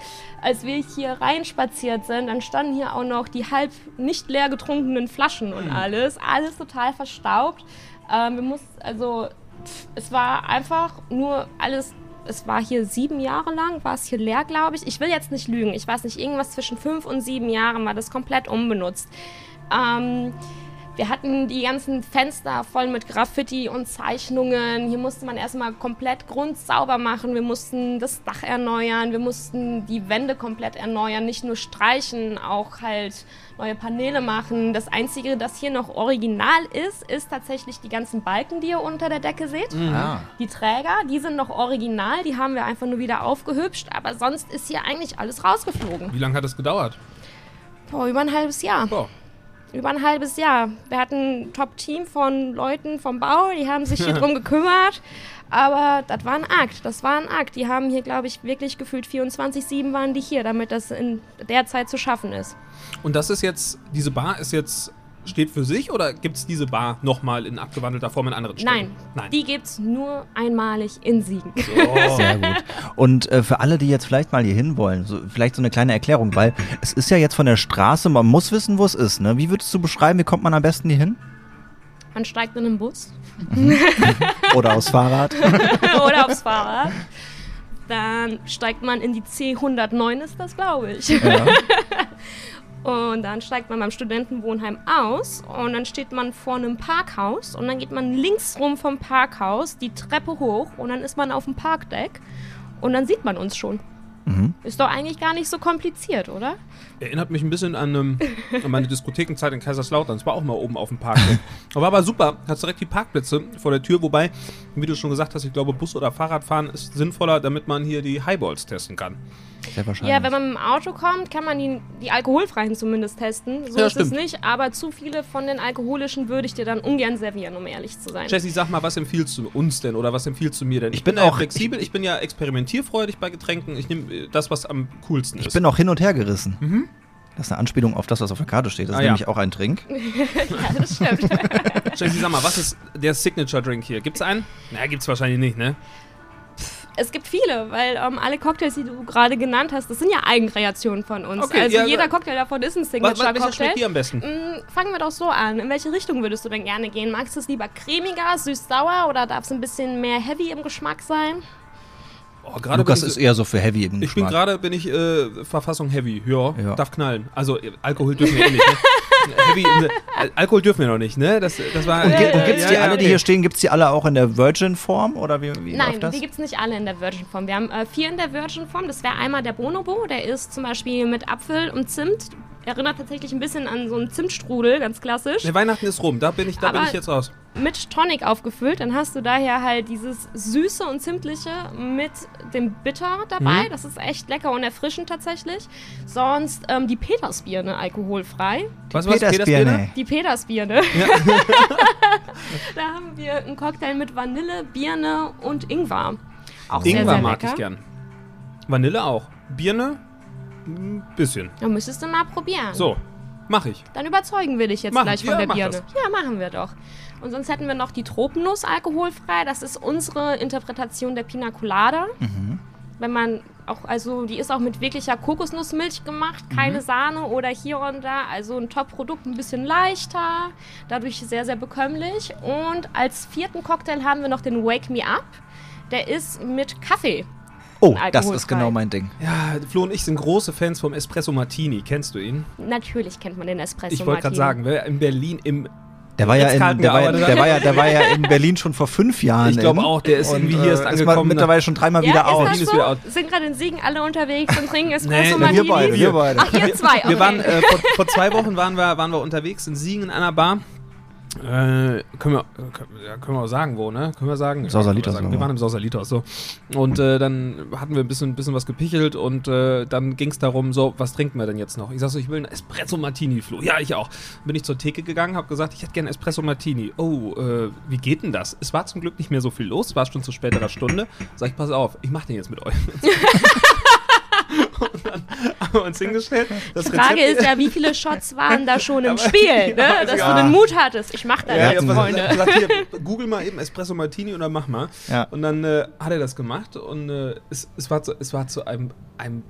Als wir hier reinspaziert sind, dann standen hier auch noch die halb nicht leer getrunkenen Flaschen und alles. Alles total verstaubt. Ähm, wir mussten, also, pff, es war einfach nur alles. Es war hier sieben Jahre lang, war es hier leer, glaube ich. Ich will jetzt nicht lügen. Ich weiß nicht, irgendwas zwischen fünf und sieben Jahren war das komplett unbenutzt. Ähm, wir hatten die ganzen Fenster voll mit Graffiti und Zeichnungen. Hier musste man erstmal komplett grundsauber machen. Wir mussten das Dach erneuern. Wir mussten die Wände komplett erneuern. Nicht nur streichen, auch halt neue Paneele machen. Das Einzige, das hier noch original ist, ist tatsächlich die ganzen Balken, die ihr unter der Decke seht. Ah. Die Träger, die sind noch original. Die haben wir einfach nur wieder aufgehübscht. Aber sonst ist hier eigentlich alles rausgeflogen. Wie lange hat das gedauert? Boah, über ein halbes Jahr. Boah. Über ein halbes Jahr. Wir hatten ein Top-Team von Leuten vom Bau, die haben sich hier drum gekümmert. Aber das war ein Akt, das war ein Akt. Die haben hier, glaube ich, wirklich gefühlt 24-7 waren die hier, damit das in der Zeit zu schaffen ist. Und das ist jetzt, diese Bar ist jetzt, steht für sich oder gibt es diese Bar nochmal in abgewandelter Form in anderen Städten? Nein, Nein. die gibt's nur einmalig in Siegen. Sehr gut. Und äh, für alle, die jetzt vielleicht mal hier hin wollen, so, vielleicht so eine kleine Erklärung, weil es ist ja jetzt von der Straße, man muss wissen, wo es ist. Ne? Wie würdest du beschreiben, wie kommt man am besten hier hin? Man steigt in einen Bus Oder aufs Fahrrad? oder aufs Fahrrad. Dann steigt man in die C109, ist das, glaube ich. Ja. Und dann steigt man beim Studentenwohnheim aus und dann steht man vor einem Parkhaus und dann geht man links rum vom Parkhaus die Treppe hoch und dann ist man auf dem Parkdeck und dann sieht man uns schon. Ist doch eigentlich gar nicht so kompliziert, oder? Erinnert mich ein bisschen an, ähm, an meine Diskothekenzeit in Kaiserslautern. Es war auch mal oben auf dem Park. aber war super. Hat direkt die Parkplätze vor der Tür. Wobei, wie du schon gesagt hast, ich glaube, Bus- oder Fahrradfahren ist sinnvoller, damit man hier die Highballs testen kann. Sehr wahrscheinlich. Ja, wenn man mit dem Auto kommt, kann man die, die alkoholfreien zumindest testen. So Ja, ist es stimmt. nicht, aber zu viele von den alkoholischen würde ich dir dann ungern servieren, um ehrlich zu sein. Jesse, sag mal, was empfiehlst du uns denn oder was empfiehlst du mir denn? Ich, bin bin, ja auch- flexibel, ich bin ja experimentierfreudig bei Getränken. Ich nehme äh, das, was am coolsten ich ist. bin auch hin und her gerissen. Das ist eine Anspielung auf das, was auf der Karte steht. Das Ah, ist ja. nämlich auch ein Trink. Ja, das stimmt. Jesse, sag mal, was ist der Signature-Drink hier? Gibt's einen? Na, gibt's wahrscheinlich nicht, ne? Es gibt viele, weil ähm, alle Cocktails, die du gerade genannt hast, das sind ja Eigenkreationen von uns. Okay, also ja, jeder Cocktail davon ist ein Was, was, schmeckt Signature-Cocktail. dir am besten? Mm, Fangen wir doch so an. In welche Richtung würdest du denn gerne gehen? Magst du es lieber cremiger, süß-sauer oder darf es ein bisschen mehr heavy im Geschmack sein? Oh, Lukas ich, ist eher so für Heavy im Ich bin gerade, bin ich äh, Verfassung Heavy. Ja, Ja. darf knallen. Also äh, Alkohol dürfen wir eh nicht. Ne? Heavy, Al- Alkohol dürfen wir noch nicht, ne? Das, das war. Und, äh, und gibt's ja, die ja, alle, die okay. hier stehen, gibt's die alle auch in der Virgin-Form? Oder wie, wie Nein, läuft das? die gibt es nicht alle in der Virgin-Form. Wir haben äh, vier in der Virgin-Form. Das wäre einmal der Bonobo, der ist zum Beispiel mit Apfel und Zimt. Erinnert tatsächlich ein bisschen an so einen Zimtstrudel, ganz klassisch. Ne, Weihnachten ist rum, da bin ich, da bin Aber- ich jetzt raus. Mit Tonic aufgefüllt. Dann hast du daher halt dieses Süße und Zimtliche mit dem Bitter dabei. Mhm. Das ist echt lecker und erfrischend tatsächlich. Sonst ähm, die Petersbirne alkoholfrei. Was, was? Petersbirne. Die Petersbirne. da haben wir einen Cocktail mit Vanille, Birne und Ingwer. Auch sehr, Ingwer sehr mag lecker. ich gern. Vanille auch. Birne? Ein bisschen. Da müsstest du mal probieren. So, mach ich. Dann überzeugen wir dich jetzt Machen. gleich von Ja, der Birne. Ja, machen wir doch. Und sonst hätten wir noch die Tropennuss alkoholfrei. Das ist unsere Interpretation der Pina Colada. Mhm. Wenn man auch, also die ist auch mit wirklicher Kokosnussmilch gemacht, Mhm. keine Sahne oder hier und da. Also ein Top-Produkt, ein bisschen leichter, dadurch sehr, sehr bekömmlich. Und als vierten Cocktail haben wir noch den Wake Me Up. Der ist mit Kaffee. Oh, das ist genau mein Ding. Ja, Flo und ich sind große Fans vom Espresso Martini. Kennst du ihn? Natürlich kennt man den Espresso ich wollte gerade Martini. sagen, wer in Berlin im. Der war, ja in, der, war, der, war ja, der war ja in Berlin schon vor fünf Jahren. Ich glaube auch, der ist Und, irgendwie hier erst äh, angekommen. Ist mal mittlerweile schon dreimal Ja, wieder ist aus. ist so? wieder out. Sind gerade in Siegen alle unterwegs und trinken Nee, Espresso wir Martinis? beide, wir beide. Ach, ihr zwei, okay. Wir waren äh, vor, vor zwei Wochen waren wir, waren wir unterwegs in Siegen in einer Bar. Äh, können, wir, äh, können, wir auch sagen, wo, ne? Können wir sagen? Sausalitos, wir? Wir waren im Sausalitos, so. Und äh, dann hatten wir ein bisschen, bisschen was gepichelt und äh, dann ging es darum, so, was trinken wir denn jetzt noch? Ich sag so, ich will einen Espresso Martini, Flo. Ja, ich auch. Bin ich zur Theke gegangen, habe gesagt, ich hätte gerne Espresso Martini. Oh, äh, wie geht denn das? Es war zum Glück nicht mehr so viel los, es war schon zu späterer Stunde. Sag ich, pass auf, ich mach den jetzt mit euch. und dann haben wir uns hingestellt. Das Die Frage Rezept- ist ja, wie viele Shots waren da schon im Ja, ne? Dass ja. du den Mut hattest. Ich mach das Ja, jetzt, ja, Freunde. gesagt, gesagt, hier, google mal eben Espresso Martini und dann mach mal. Ja. Und dann äh, hat er das gemacht und äh, es, es, war zu, es war zu einem, einem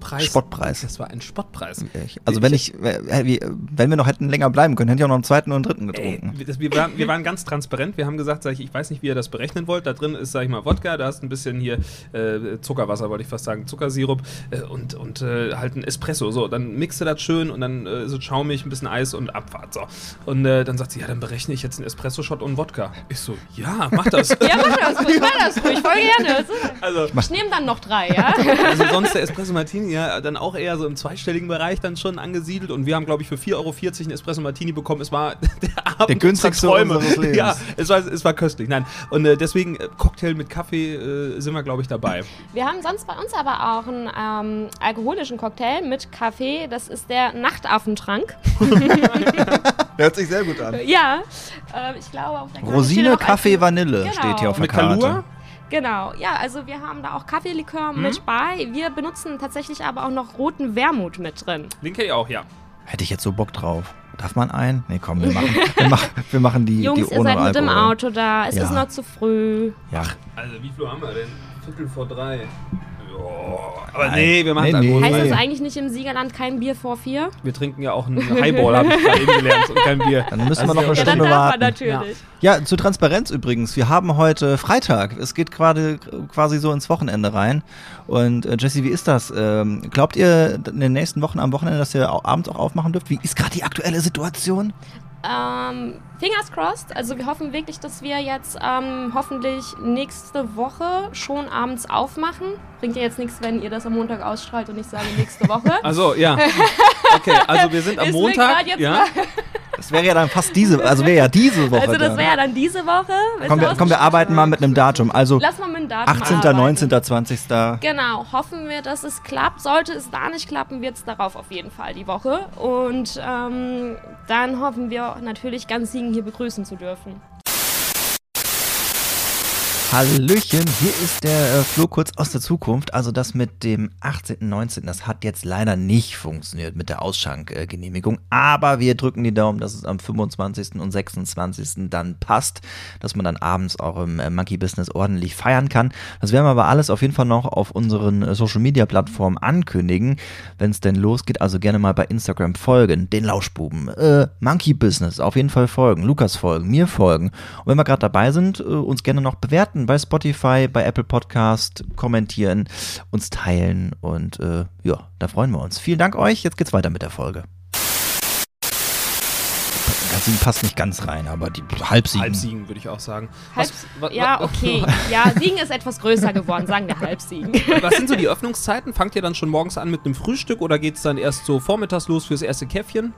Preis. Spottpreis. Das war ein Spottpreis. Ich- Also wenn ich, äh, wie- wenn wir noch hätten länger bleiben können, hätte ich auch noch einen zweiten und einen dritten Ey, getrunken. wir- das, wir, waren, wir waren ganz transparent. Wir haben gesagt, sag ich, ich weiß nicht, wie ihr das berechnen wollt. Da drin ist, sag ich mal, Wodka, da hast ein bisschen hier äh, Zuckerwasser, wollte ich fast sagen, Zuckersirup äh, und, und äh, halt ein Espresso. So, dann mixe das schön und dann äh, so schaumig, ein bisschen Eis und Abfahrt. So. Und äh, dann sagt sie, ja, dann berechne ich jetzt einen Espresso-Shot und Wodka. Ich so, ja, mach das. Ja, mach das ruhig, mach das ruhig, voll gerne. also, Ich nehme dann noch drei, ja? Also sonst der Espresso Martini ja dann auch eher so im zweistelligen Bereich dann schon angesiedelt und wir haben glaube ich für 4,40 Euro einen Espresso Martini bekommen. Es war der Abend Der günstigste Träume. unseres Lebens. Ja, es war, es war köstlich. Nein, und äh, deswegen äh, Cocktail mit Kaffee äh, sind wir glaube ich dabei. Wir haben sonst bei uns aber auch einen ähm, alkoholischen Cocktail mit Kaffee. Das ist der Nachtaffentrank. Hört sich sehr gut an. Ja, äh, ich glaube auf der Karte Rosine, Kaffee, Vanille Genau. steht hier auf der Mit Karte. Kalua? Genau, ja, also wir haben da auch Kaffeelikör Mhm. mit bei. Wir benutzen tatsächlich aber auch noch roten Wermut mit drin. Den kenne ich auch, ja. Hätte ich jetzt so Bock drauf. Darf man einen? Nee, komm, wir machen, wir machen, wir machen die, Jungs, die ihr ohne seid mit dem Alkohol. Auto da. Es Ja. ist noch zu früh. Ja. Also wie viel haben wir denn? Viertel vor drei. Aber nee, wir machen Nee, nee. Heißt das eigentlich nicht im Siegerland kein Bier vor vier? Wir trinken ja auch einen Highball, habe ich gerade eben gelernt, und kein Bier. Dann müssen wir Also noch eine ja, Ja, dann Stunde darf warten. man natürlich. Ja, zur Transparenz übrigens. Wir haben heute Freitag. Es geht gerade quasi so ins Wochenende rein. Und äh, Jesse, wie ist das? Ähm, glaubt ihr in den nächsten Wochen am Wochenende, dass ihr abends auch aufmachen dürft? Wie ist gerade die aktuelle Situation? Ähm, fingers crossed. Also wir hoffen wirklich, dass wir jetzt ähm, hoffentlich nächste Woche schon abends aufmachen. Bringt ja jetzt nichts, wenn ihr das am Montag ausstrahlt und ich sage nächste Woche. Also, ja. Okay, also wir sind am Ist mir Montag. grad jetzt Ja. mal- Das wäre ja dann fast diese, also wäre ja diese Woche. Also das dann. wäre ja dann diese Woche. wenn Komm, wir, komm, wir arbeiten mal mit einem Datum. Also Lass mal mit dem Datum 18., arbeiten. 19., 20. Genau, hoffen wir, dass es klappt. Sollte es da nicht klappen, wird es darauf auf jeden Fall die Woche. Und ähm, dann hoffen wir natürlich ganz Siegen hier begrüßen zu dürfen. Hallöchen, hier ist der äh, Flo kurz aus der Zukunft. Also das mit dem 18., 19., das hat jetzt leider nicht funktioniert mit der Ausschankgenehmigung. Aber wir drücken die Daumen, dass es am 25. und 26. dann passt, dass man dann abends auch im äh, Monkey Business ordentlich feiern kann. Das werden wir aber alles auf jeden Fall noch auf unseren äh, Social Media Plattformen ankündigen, wenn es denn losgeht. Also gerne mal bei Instagram folgen, den Lauschbuben, äh, Monkey Business auf jeden Fall folgen, Lukas folgen, mir folgen. Und wenn wir gerade dabei sind, äh, uns gerne noch bewerten bei Spotify, bei Apple Podcast, kommentieren, uns teilen und äh, ja, da freuen wir uns. Vielen Dank euch. Jetzt geht's weiter mit der Folge. Siegen passt nicht ganz rein, aber die Halbsiegen. Halbsiegen, würde ich auch sagen. Halb, was, ja, okay. Ja, Siegen ist etwas größer geworden, sagen wir Halbsiegen. Was sind so die Öffnungszeiten? Fangt ihr dann schon morgens an mit einem Frühstück oder geht es dann erst so vormittags los fürs erste Käffchen?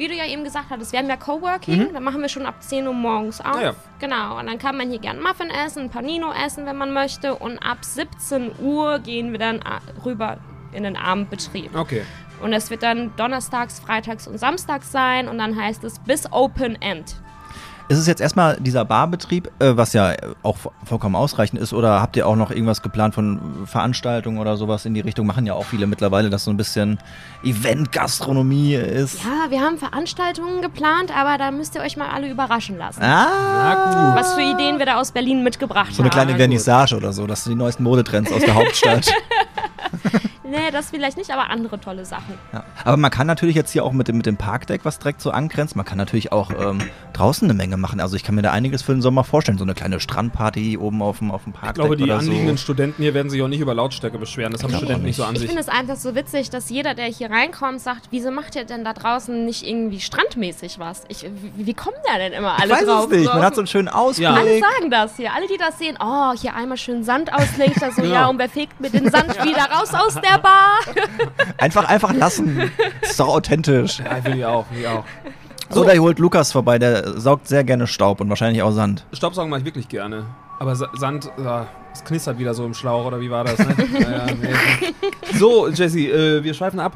Wie du ja eben gesagt hattest, wir haben ja Coworking, da machen wir schon ab 10 Uhr morgens auf. Ja. Genau, und dann kann man hier gern Muffin essen, ein Panino essen, wenn man möchte. Und ab 17 Uhr gehen wir dann a- rüber in den Abendbetrieb. Okay. Und es wird dann donnerstags, freitags und samstags sein und dann heißt es bis Open End. Ist es jetzt erstmal dieser Barbetrieb, äh, was ja auch vo- vollkommen ausreichend ist, oder habt ihr auch noch irgendwas geplant von Veranstaltungen oder sowas in die Richtung? Machen ja auch viele mittlerweile, dass so ein bisschen Event-Gastronomie ist. Ja, wir haben Veranstaltungen geplant, aber da müsst ihr euch mal alle überraschen lassen. Ah, Was für Ideen wir da aus Berlin mitgebracht so eine haben. kleine. Vernissage oder so, das sind die neuesten Modetrends aus der Hauptstadt. Nee, das vielleicht nicht, aber andere tolle Sachen. Ja. Aber man kann natürlich jetzt hier auch mit dem, mit dem Parkdeck, was direkt so angrenzt, man kann natürlich auch ähm, draußen eine Menge machen. Also ich kann mir da einiges für den Sommer vorstellen. So eine kleine Strandparty oben auf dem, auf dem Parkdeck Ich glaube, die oder anliegenden so. Studenten hier werden sich auch nicht über Lautstärke beschweren. Das haben Studenten nicht so an Ich sich. finde es einfach so witzig, dass jeder, der hier reinkommt, sagt, wieso macht ihr denn da draußen nicht irgendwie strandmäßig was? Ich, wie, wie kommen da denn immer alle Ich weiß drauf? es nicht, So man hat so einen schönen Ausblick. Ja. alle sagen das hier. Alle, die das sehen, oh, hier einmal schön Sand auslegen. Ich da so, Genau. ja, und wer fegt mir den Sand wieder raus aus der Bar? Einfach, einfach lassen. Das ist doch authentisch. Ja, will ich auch, will ich auch. Oder ihr holt Lukas vorbei, der saugt sehr gerne Staub und wahrscheinlich auch Sand. Staubsaugen mache ich wirklich gerne. Aber Sa Sand, ja, es knistert wieder so im Schlauch, oder wie war das? Ne? naja, nee. So, Jesse, äh, wir schweifen ab.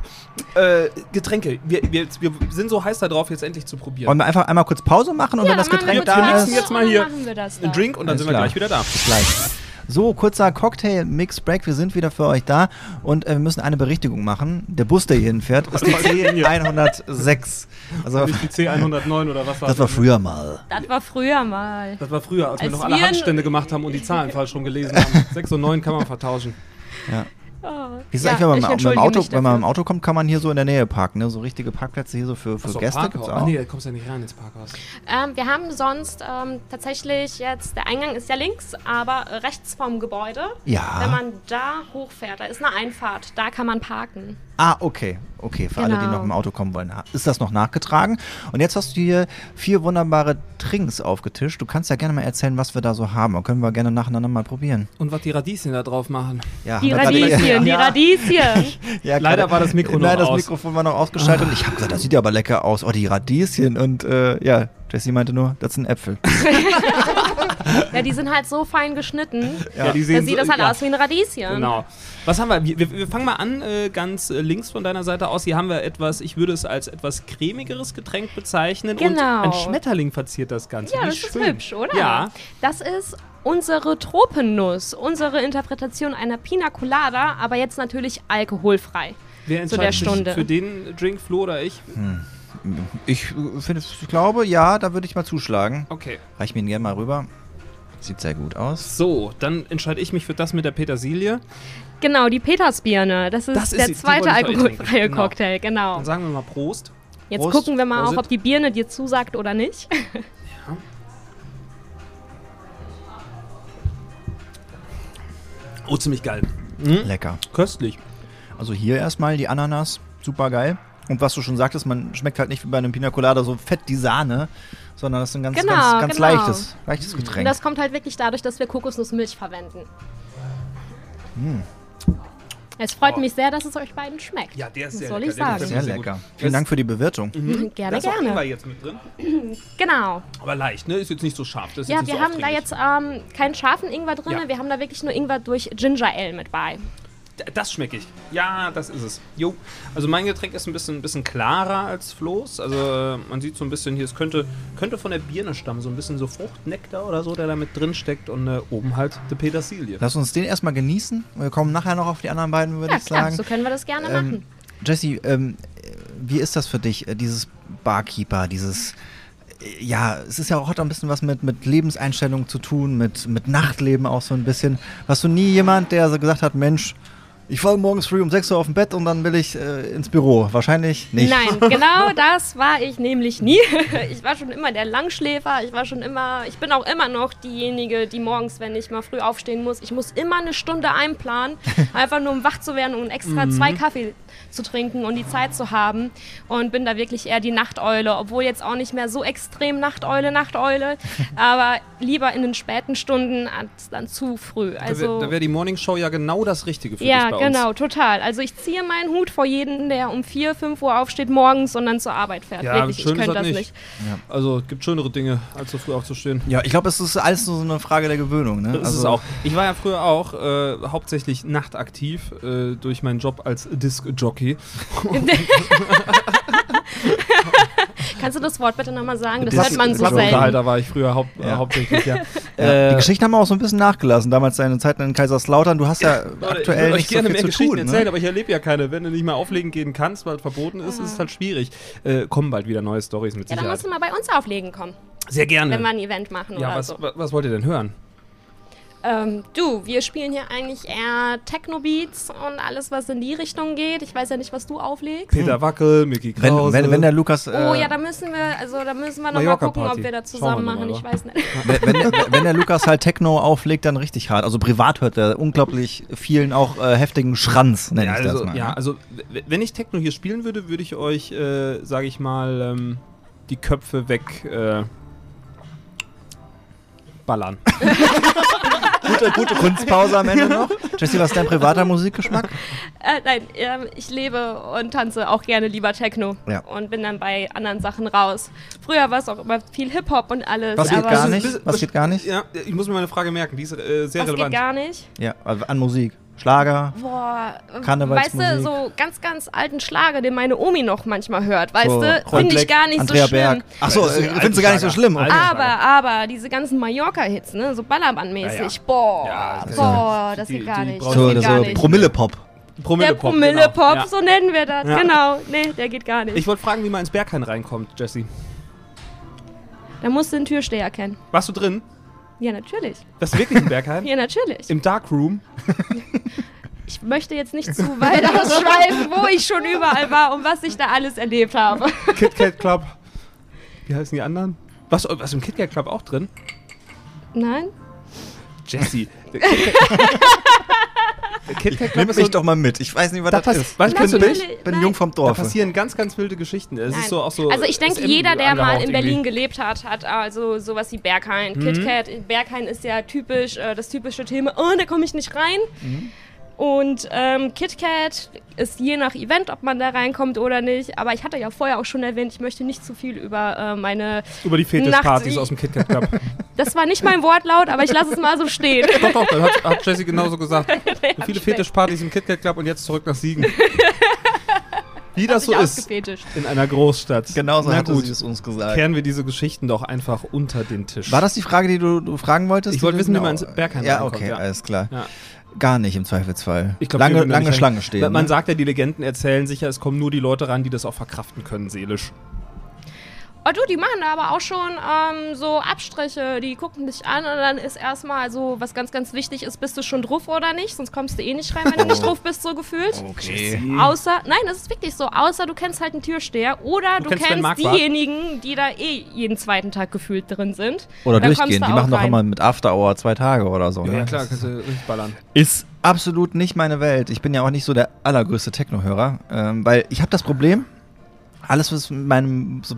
Äh, Getränke. Wir, wir, wir sind so heiß darauf, jetzt endlich zu probieren. Wollen wir einfach einmal kurz Pause machen und wenn das machen wir Getränk kurz wir da mixen ist, jetzt mal hier dann machen wir das Ein da. Drink und dann Alles sind wir klar. gleich wieder da. Bis gleich. So, kurzer Cocktail-Mix-Break. Wir sind wieder für euch da und äh, wir müssen eine Berichtigung machen. Der Bus, der hier hinfährt, ist die C106. Also, Nicht die C109 oder was war das war früher mal. Das war früher mal. Das war früher, als, wir Als noch alle wir- Handstände gemacht haben und die Zahlen falsch rum gelesen haben. 6 und 9 kann man vertauschen. Oh. Wie ist Ja, eigentlich, wenn man, mit dem Auto, wenn man im Auto kommt, kann man hier so in der Nähe parken, ne? So richtige Parkplätze hier so für, für Achso, Gäste Parkhaus. gibt's Ach auch. nee, da kommst du ja nicht rein ins Parkhaus. Ähm, wir haben sonst ähm, tatsächlich jetzt, der Eingang ist ja links, aber rechts vom Gebäude. Ja. Wenn man da hochfährt, da ist eine Einfahrt, da kann man parken. Ah, okay. Okay, für alle, die Genau. noch im Auto kommen wollen, ist das noch nachgetragen. Und jetzt hast du hier vier wunderbare Trinks aufgetischt. Du kannst ja gerne mal erzählen, was wir da so haben. Dann können wir gerne nacheinander mal probieren. Und was die Radieschen da drauf machen. Ja, Die Radieschen, die. Radieschen. Ja, Leider war das Mikro noch Nein, das. Mikrofon war noch ausgeschaltet und ich habe gesagt, das sieht ja aber lecker aus. Oh, die Radieschen und äh, ja, Jessie meinte nur, das sind Äpfel. Ja, die sind halt so fein geschnitten. Ja. die Da sieht das halt ja. aus wie ein Radieschen. Genau. Was haben wir? Wir, wir- fangen mal an, äh, ganz äh, links von deiner Seite aus. Hier haben wir etwas, ich würde es als etwas cremigeres Getränk bezeichnen. Und Genau. ein Schmetterling verziert das Ganze. Ja, Wie das ist schön. hübsch, oder? Ja. Das ist unsere Tropennuss, unsere Interpretation einer Pina Colada, aber jetzt natürlich alkoholfrei. Wer Zu der entscheidet sich Stunde. für den Drink, Flo oder ich? Ich, finde, ich glaube, ja, da würde ich mal zuschlagen. Okay. Reich mir ihn gerne mal rüber. Sieht sehr gut aus. So, dann entscheide ich mich für das mit der Petersilie. Genau, die Petersbirne. Das ist, Das ist der sie, die zweite wollte ich euch alkoholfreie trinken, genau. Cocktail, genau. Dann sagen wir mal Prost. Jetzt Prost. gucken wir mal Prosit. auch, ob die Birne dir zusagt oder nicht. Oh, ziemlich geil. Lecker. Köstlich. Also hier erstmal die Ananas, super geil. Und was du schon sagtest, man schmeckt halt nicht wie bei einem Pina Colada so fett die Sahne, sondern das ist ein ganz, Genau, ganz, ganz genau. leichtes, leichtes Und Getränk. das kommt halt wirklich dadurch, dass wir Kokosnussmilch verwenden. Es freut Oh. mich sehr, dass es euch beiden schmeckt. Ja, der ist Was sehr soll lecker. ich Der sagen? gefällt Sehr mir lecker. Vielen Dank für die Bewirtung. Gerne, Da ist auch Ingwer gerne. jetzt mit drin. Genau. Aber leicht, ne? Ist jetzt nicht so scharf. Das ist Ja, jetzt nicht wir so haben da jetzt ähm, keinen scharfen Ingwer drin, Ja. wir haben da wirklich nur Ingwer durch Ginger Ale mit bei. Das schmecke ich. Ja, das ist es. Jo. Also mein Getränk ist ein bisschen, ein bisschen klarer als Floß. Also äh, man sieht so ein bisschen hier, es könnte, könnte von der Birne stammen, so ein bisschen so Fruchtnektar oder so, der da mit drin steckt und äh, oben halt die Petersilie. Lass uns den erstmal genießen. Wir kommen nachher noch auf die anderen beiden, würde Ja, ich klar, sagen. so können wir das gerne Ähm, machen. Jesse, ähm, wie ist das für dich, äh, dieses Barkeeper, dieses, äh, ja, es ist ja auch hat auch ein bisschen was mit, mit Lebenseinstellung zu tun, mit, mit Nachtleben auch so ein bisschen. Warst du nie jemand, der so gesagt hat, Mensch, ich falle morgens früh um 6 Uhr auf dem Bett und dann will ich äh, ins Büro? Wahrscheinlich nicht. Nein, genau das war ich nämlich nie. Ich war schon immer der Langschläfer. Ich war schon immer, ich bin auch immer noch diejenige, die morgens, wenn ich mal früh aufstehen muss, ich muss immer eine Stunde einplanen, einfach nur um wach zu werden und extra zwei Kaffee zu trinken und die Zeit zu haben. Und bin da wirklich eher die Nachteule, obwohl jetzt auch nicht mehr so extrem Nachteule, Nachteule, aber lieber in den späten Stunden als dann zu früh. Da Also wäre wär die Morning Show ja genau das Richtige für ja, dich bei genau, uns. total. Also ich ziehe meinen Hut vor jeden, der um 4, 5 Uhr aufsteht morgens und dann zur Arbeit fährt. Ja, Wirklich, ich schön ist könnte das nicht. nicht. Also es gibt schönere Dinge, als so früh aufzustehen. Ja, ich glaube, es ist alles nur so eine Frage der Gewöhnung. Ne? Das ist es auch. Ich war ja früher auch äh, hauptsächlich nachtaktiv äh, durch meinen Job als Disc-Jockey. Kannst du das Wort bitte nochmal sagen? Das Das- hört man so selten. Unterhalter war ich früher haupt, Ja. äh, hauptsächlich, ja. Ja, Äh, die Geschichten haben auch so ein bisschen nachgelassen. Damals deine Zeit in Kaiserslautern. Du hast ja, ich aktuell euch nicht so gerne viel mehr zu Geschichten tun. erzählen, Ne? aber ich erlebe ja keine. Wenn du nicht mehr auflegen gehen kannst, weil es verboten ist, ist es halt schwierig. Äh, kommen bald wieder neue Stories mit Ja, dann Sicherheit. musst du mal bei uns auflegen kommen, Sehr gerne. wenn wir ein Event machen ja, oder was, so. wa- was wollt ihr denn hören? Ähm, du, wir spielen hier eigentlich eher Techno-Beats und alles, was in die Richtung geht. Ich weiß ja nicht, was du auflegst. Peter Wackel, Mickey Wenn, Krause. wenn, wenn der Lukas. Äh, Oh ja, da müssen wir, also da müssen wir noch mal Mallorca gucken, ob Party. wir da zusammen machen. Ich weiß nicht. wenn, wenn, der- wenn der Lukas halt Techno auflegt, dann richtig hart. Also privat hört er unglaublich vielen auch äh, heftigen Schranz, nenne ja, ich das also, mal. ja, also wenn ich Techno hier spielen würde, würde ich euch, äh, sage ich mal, ähm, die Köpfe weg äh, ballern. gute, gute Kunstpause am Ende noch. Jesse, was ist dein privater Musikgeschmack? Äh, nein, ähm, ich lebe und tanze auch gerne lieber Techno Ja. und bin dann bei anderen Sachen raus. Früher war es auch immer viel Hip-Hop und alles. Was geht aber gar nicht? Was geht gar nicht? Ja, ich muss mir meine Frage merken, die ist äh, sehr Was geht relevant. gar nicht? Ja, also an Musik. Schlager. Boah, weißt du, so ganz, ganz alten Schlager, den meine Omi noch manchmal hört, weißt So, du, finde ich gar nicht Andrea so schlimm. Berg. Achso, Das ist äh, findest du gar nicht so schlimm? Okay. Alten- Aber, aber, diese ganzen Mallorca-Hits, ne, so Ballermann-mäßig, Ja, ja. boah, Ja, das- boah, das die- geht gar die nicht. brauchen- Das So, geht so gar nicht. Promille-Pop. Der Promillepop. Promille-Pop, genau. Ja. so nennen wir das, Ja. genau. Nee, der geht gar nicht. Ich wollte fragen, wie man ins Berghain reinkommt, Jesse. da musst du den Türsteher kennen. Warst du drin? Ja, natürlich. Das ist wirklich ein Berghain? Ja, natürlich. Im Darkroom? Ich möchte jetzt nicht zu weit ausschweifen, wo ich schon überall war und was ich da alles erlebt habe. KitKat Club. Wie heißen die anderen? Was, was im KitKat Club auch drin? Nein? Jesse. Der KitKat Club Nimm ist mich so, doch mal mit. Ich weiß nicht, was Da das ist. weißt ich du, bin, natürlich- ich bin nein. jung vom da Dorf. passieren ganz, ganz wilde Geschichten. Es Nein. ist so auch so. also ich denke, jeder, der mal in Berlin irgendwie. gelebt hat, hat also sowas wie Berghain, Mhm. KitKat. Berghain ist ja typisch, äh, das typische Thema, oh, da komme ich nicht rein. Mhm. Und ähm, KitKat ist je nach Event, ob man da reinkommt oder nicht. Aber ich hatte ja vorher auch schon erwähnt, ich möchte nicht zu viel über äh, meine. Über die Fetischpartys aus dem KitKat Club. Das war nicht mein Wortlaut, aber ich lasse es mal so stehen. doch, doch, dann hat, hat Jesse genauso gesagt. hab Viele Fetischpartys im KitKat Club und jetzt zurück nach Siegen. Wie das so ist in einer Großstadt. Genauso Na hat gut, sie es uns gesagt. kehren wir diese Geschichten doch einfach unter den Tisch. War das die Frage, die du, du fragen wolltest? Ich wollte wissen, wie man ins Berghain Ja, reinkommt, okay, ja. alles klar. Ja. Gar nicht im Zweifelsfall. Ich glaub, lange lange Schlange stehen. Man ne? sagt ja, die Legenden erzählen sicher, es kommen nur die Leute ran, die das auch verkraften können, seelisch. Oh du, die machen da aber auch schon ähm, so Abstriche. Die gucken dich an und dann ist erstmal so, was ganz, ganz wichtig ist, bist du schon drauf oder nicht? Sonst kommst du eh nicht rein, wenn du nicht drauf bist, so gefühlt. Okay. Außer, nein, das ist wirklich so, außer du kennst halt einen Türsteher oder du, kennst Sven kennst Marquardt? diejenigen, die da eh jeden zweiten Tag gefühlt drin sind. Oder durchgehen. du Die machen doch immer mit After Hour zwei Tage oder so. Ja, ne? klar, kannst du richtig ballern. Ist absolut nicht meine Welt. Ich bin ja auch nicht so der allergrößte Techno-Hörer, ähm, weil ich habe das Problem, alles, was mit meinem so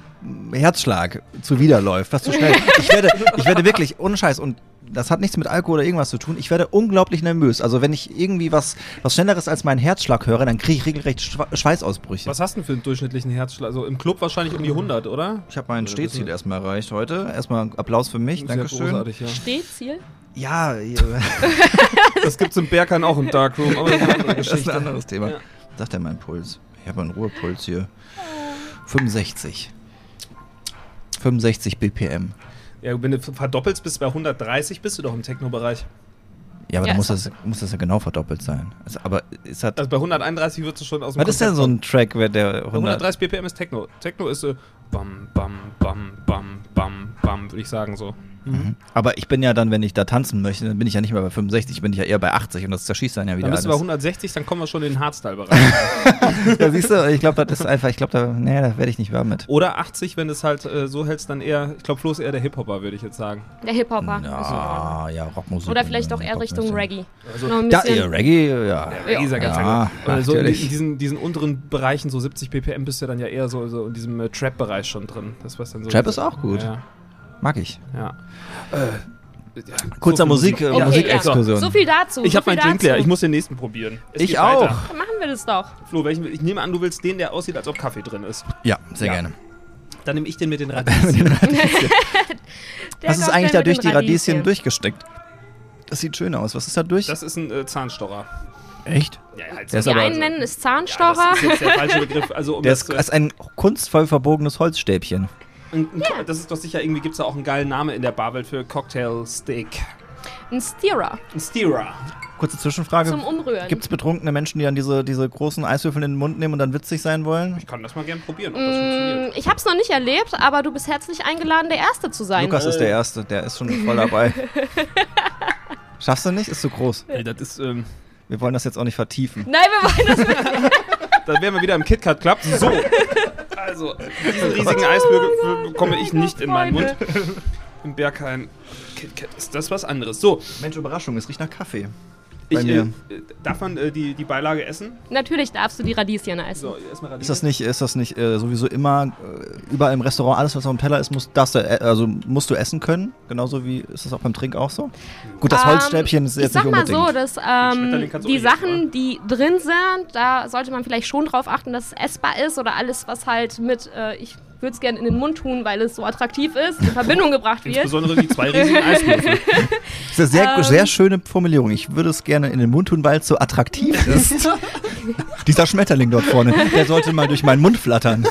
Herzschlag zuwiderläuft, was zu schnell. Ich werde, ich werde wirklich, ohne Scheiß, und das hat nichts mit Alkohol oder irgendwas zu tun, ich werde unglaublich nervös. Also wenn ich irgendwie was, was Schnelleres als meinen Herzschlag höre, dann kriege ich regelrecht Schweißausbrüche. Was hast du denn für einen durchschnittlichen Herzschlag? Also im Club wahrscheinlich um die 100, oder? Ich habe mein Oder Stehziel erstmal erreicht heute. Erstmal Applaus für mich, Sehr Dankeschön. großartig, ja. Stehziel? Ja, äh, Das gibt's im Berghain auch im Darkroom, aber das ist eine andere Das ist Geschichte. ein anderes Thema. Ja. Sagt er mein Puls? Ich habe einen Ruhepuls hier. 65. 65 BPM. Ja, wenn du verdoppelst bist bei 130, bist du doch im Techno-Bereich. Ja, aber Ja, da muss das, muss das ja genau verdoppelt sein. Also, aber ist das, Also bei 131 würdest du schon aus dem was ist denn Konzept so ein Track, wer der Bei 100... 130 BPM ist Techno. Techno ist äh, bam, bam, bam, bam, bam, bam, würde ich sagen so. Mhm. Aber ich bin ja dann, wenn ich da tanzen möchte, dann bin ich ja nicht mehr bei 65, bin ich ja eher bei 80 und das zerschießt dann ja wieder Dann bist du bei alles. 160, dann kommen wir schon in den Hardstyle-Bereich. ja, siehst du, ich glaube, das ist einfach, ich glaube, da, nee, da werde ich nicht warm mit. Oder 80, wenn du es halt äh, so hältst, dann eher, ich glaube, Flo ist eher der Hip-Hopper, würde ich jetzt sagen. Der Hip-Hopper. Ja, ja, Rockmusik. Oder vielleicht auch eher Richtung. Reggae. Also, Noch ein Da, ja, Reggae, ja. Ja, ist ja ganz Ja, ja, so in diesen, diesen unteren Bereichen, so 70 BPM, bist du dann ja eher so, so in diesem äh, Trap-Bereich schon drin. Das was dann so Trap ist auch gut. Ja. Mag ich. ja. Äh, ja, Kurzer so Musik, äh, Okay, Musikexkursion. So viel dazu. Ich so habe meinen Drink leer, ich muss den nächsten probieren. Es Ich auch. Weiter. Dann machen wir das doch. Flo, welchen, ich nehme an, du willst den, der aussieht, als ob Kaffee drin ist. Ja, sehr Ja. gerne. Dann nehme ich den mit den Radieschen. Was ist eigentlich da durch die Radieschen durchgesteckt? Das sieht schön aus. Was ist da durch? Das ist ein äh, Zahnstocher. Echt? Ja, halt Der ist aber- einen nennen es ja, Zahnstocher. das ist jetzt der falsche Begriff. Also, um Der das, ist, ist ein kunstvoll verbogenes Holzstäbchen. Ein, ein, das ist doch sicher, irgendwie gibt es da auch einen geilen Namen in der Barwelt für Cocktail Steak. ein Stirrer Ein Steerer. Kurze Zwischenfrage. zum Umrühren. Gibt es betrunkene Menschen, die dann diese, diese großen Eiswürfel in den Mund nehmen und dann witzig sein wollen? Ich kann das mal gern probieren, ob das funktioniert. Mm, Ich habe es noch nicht erlebt, aber du bist herzlich eingeladen, der Erste zu sein. Lukas ist der Erste, der ist schon voll dabei. Schaffst du nicht? Ist zu groß. Ey, das ist, ähm, Wir wollen das jetzt auch nicht vertiefen. Nein, wir wollen das mit. da wären wir wieder im KitKat Club. So. Also, diesen riesigen Eisbürger bekomme ich nicht in meinen Mund. Im Berghain. Ist das was anderes. So, Mensch, Überraschung, es riecht nach Kaffee. Bei ich, mir. äh, darf man äh, die, die Beilage essen? Natürlich darfst du die Radieschen essen. So, erstmal Ist das nicht, ist das nicht äh, sowieso immer äh, überall im Restaurant, alles was auf dem Teller ist, muss, darfst du, äh, also musst du essen können? Genauso wie ist das auch beim Trink auch so? Gut, das Ähm, Holzstäbchen ist ich jetzt sag nicht mal unbedingt. so, dass Schmetterling ähm, kannst du die nicht essen, Sachen, die drin sind, da sollte man vielleicht schon drauf achten, dass es essbar ist oder alles, was halt mit, äh, ich würde es gerne in den Mund tun, weil es so attraktiv ist, in Verbindung gebracht wird. Insbesondere die zwei riesigen Eiswürfel. Das ist eine sehr, Ähm. sehr schöne Formulierung. Ich würde es gerne in den Mund tun, weil es so attraktiv ist. Dieser Schmetterling dort vorne, der sollte mal durch meinen Mund flattern.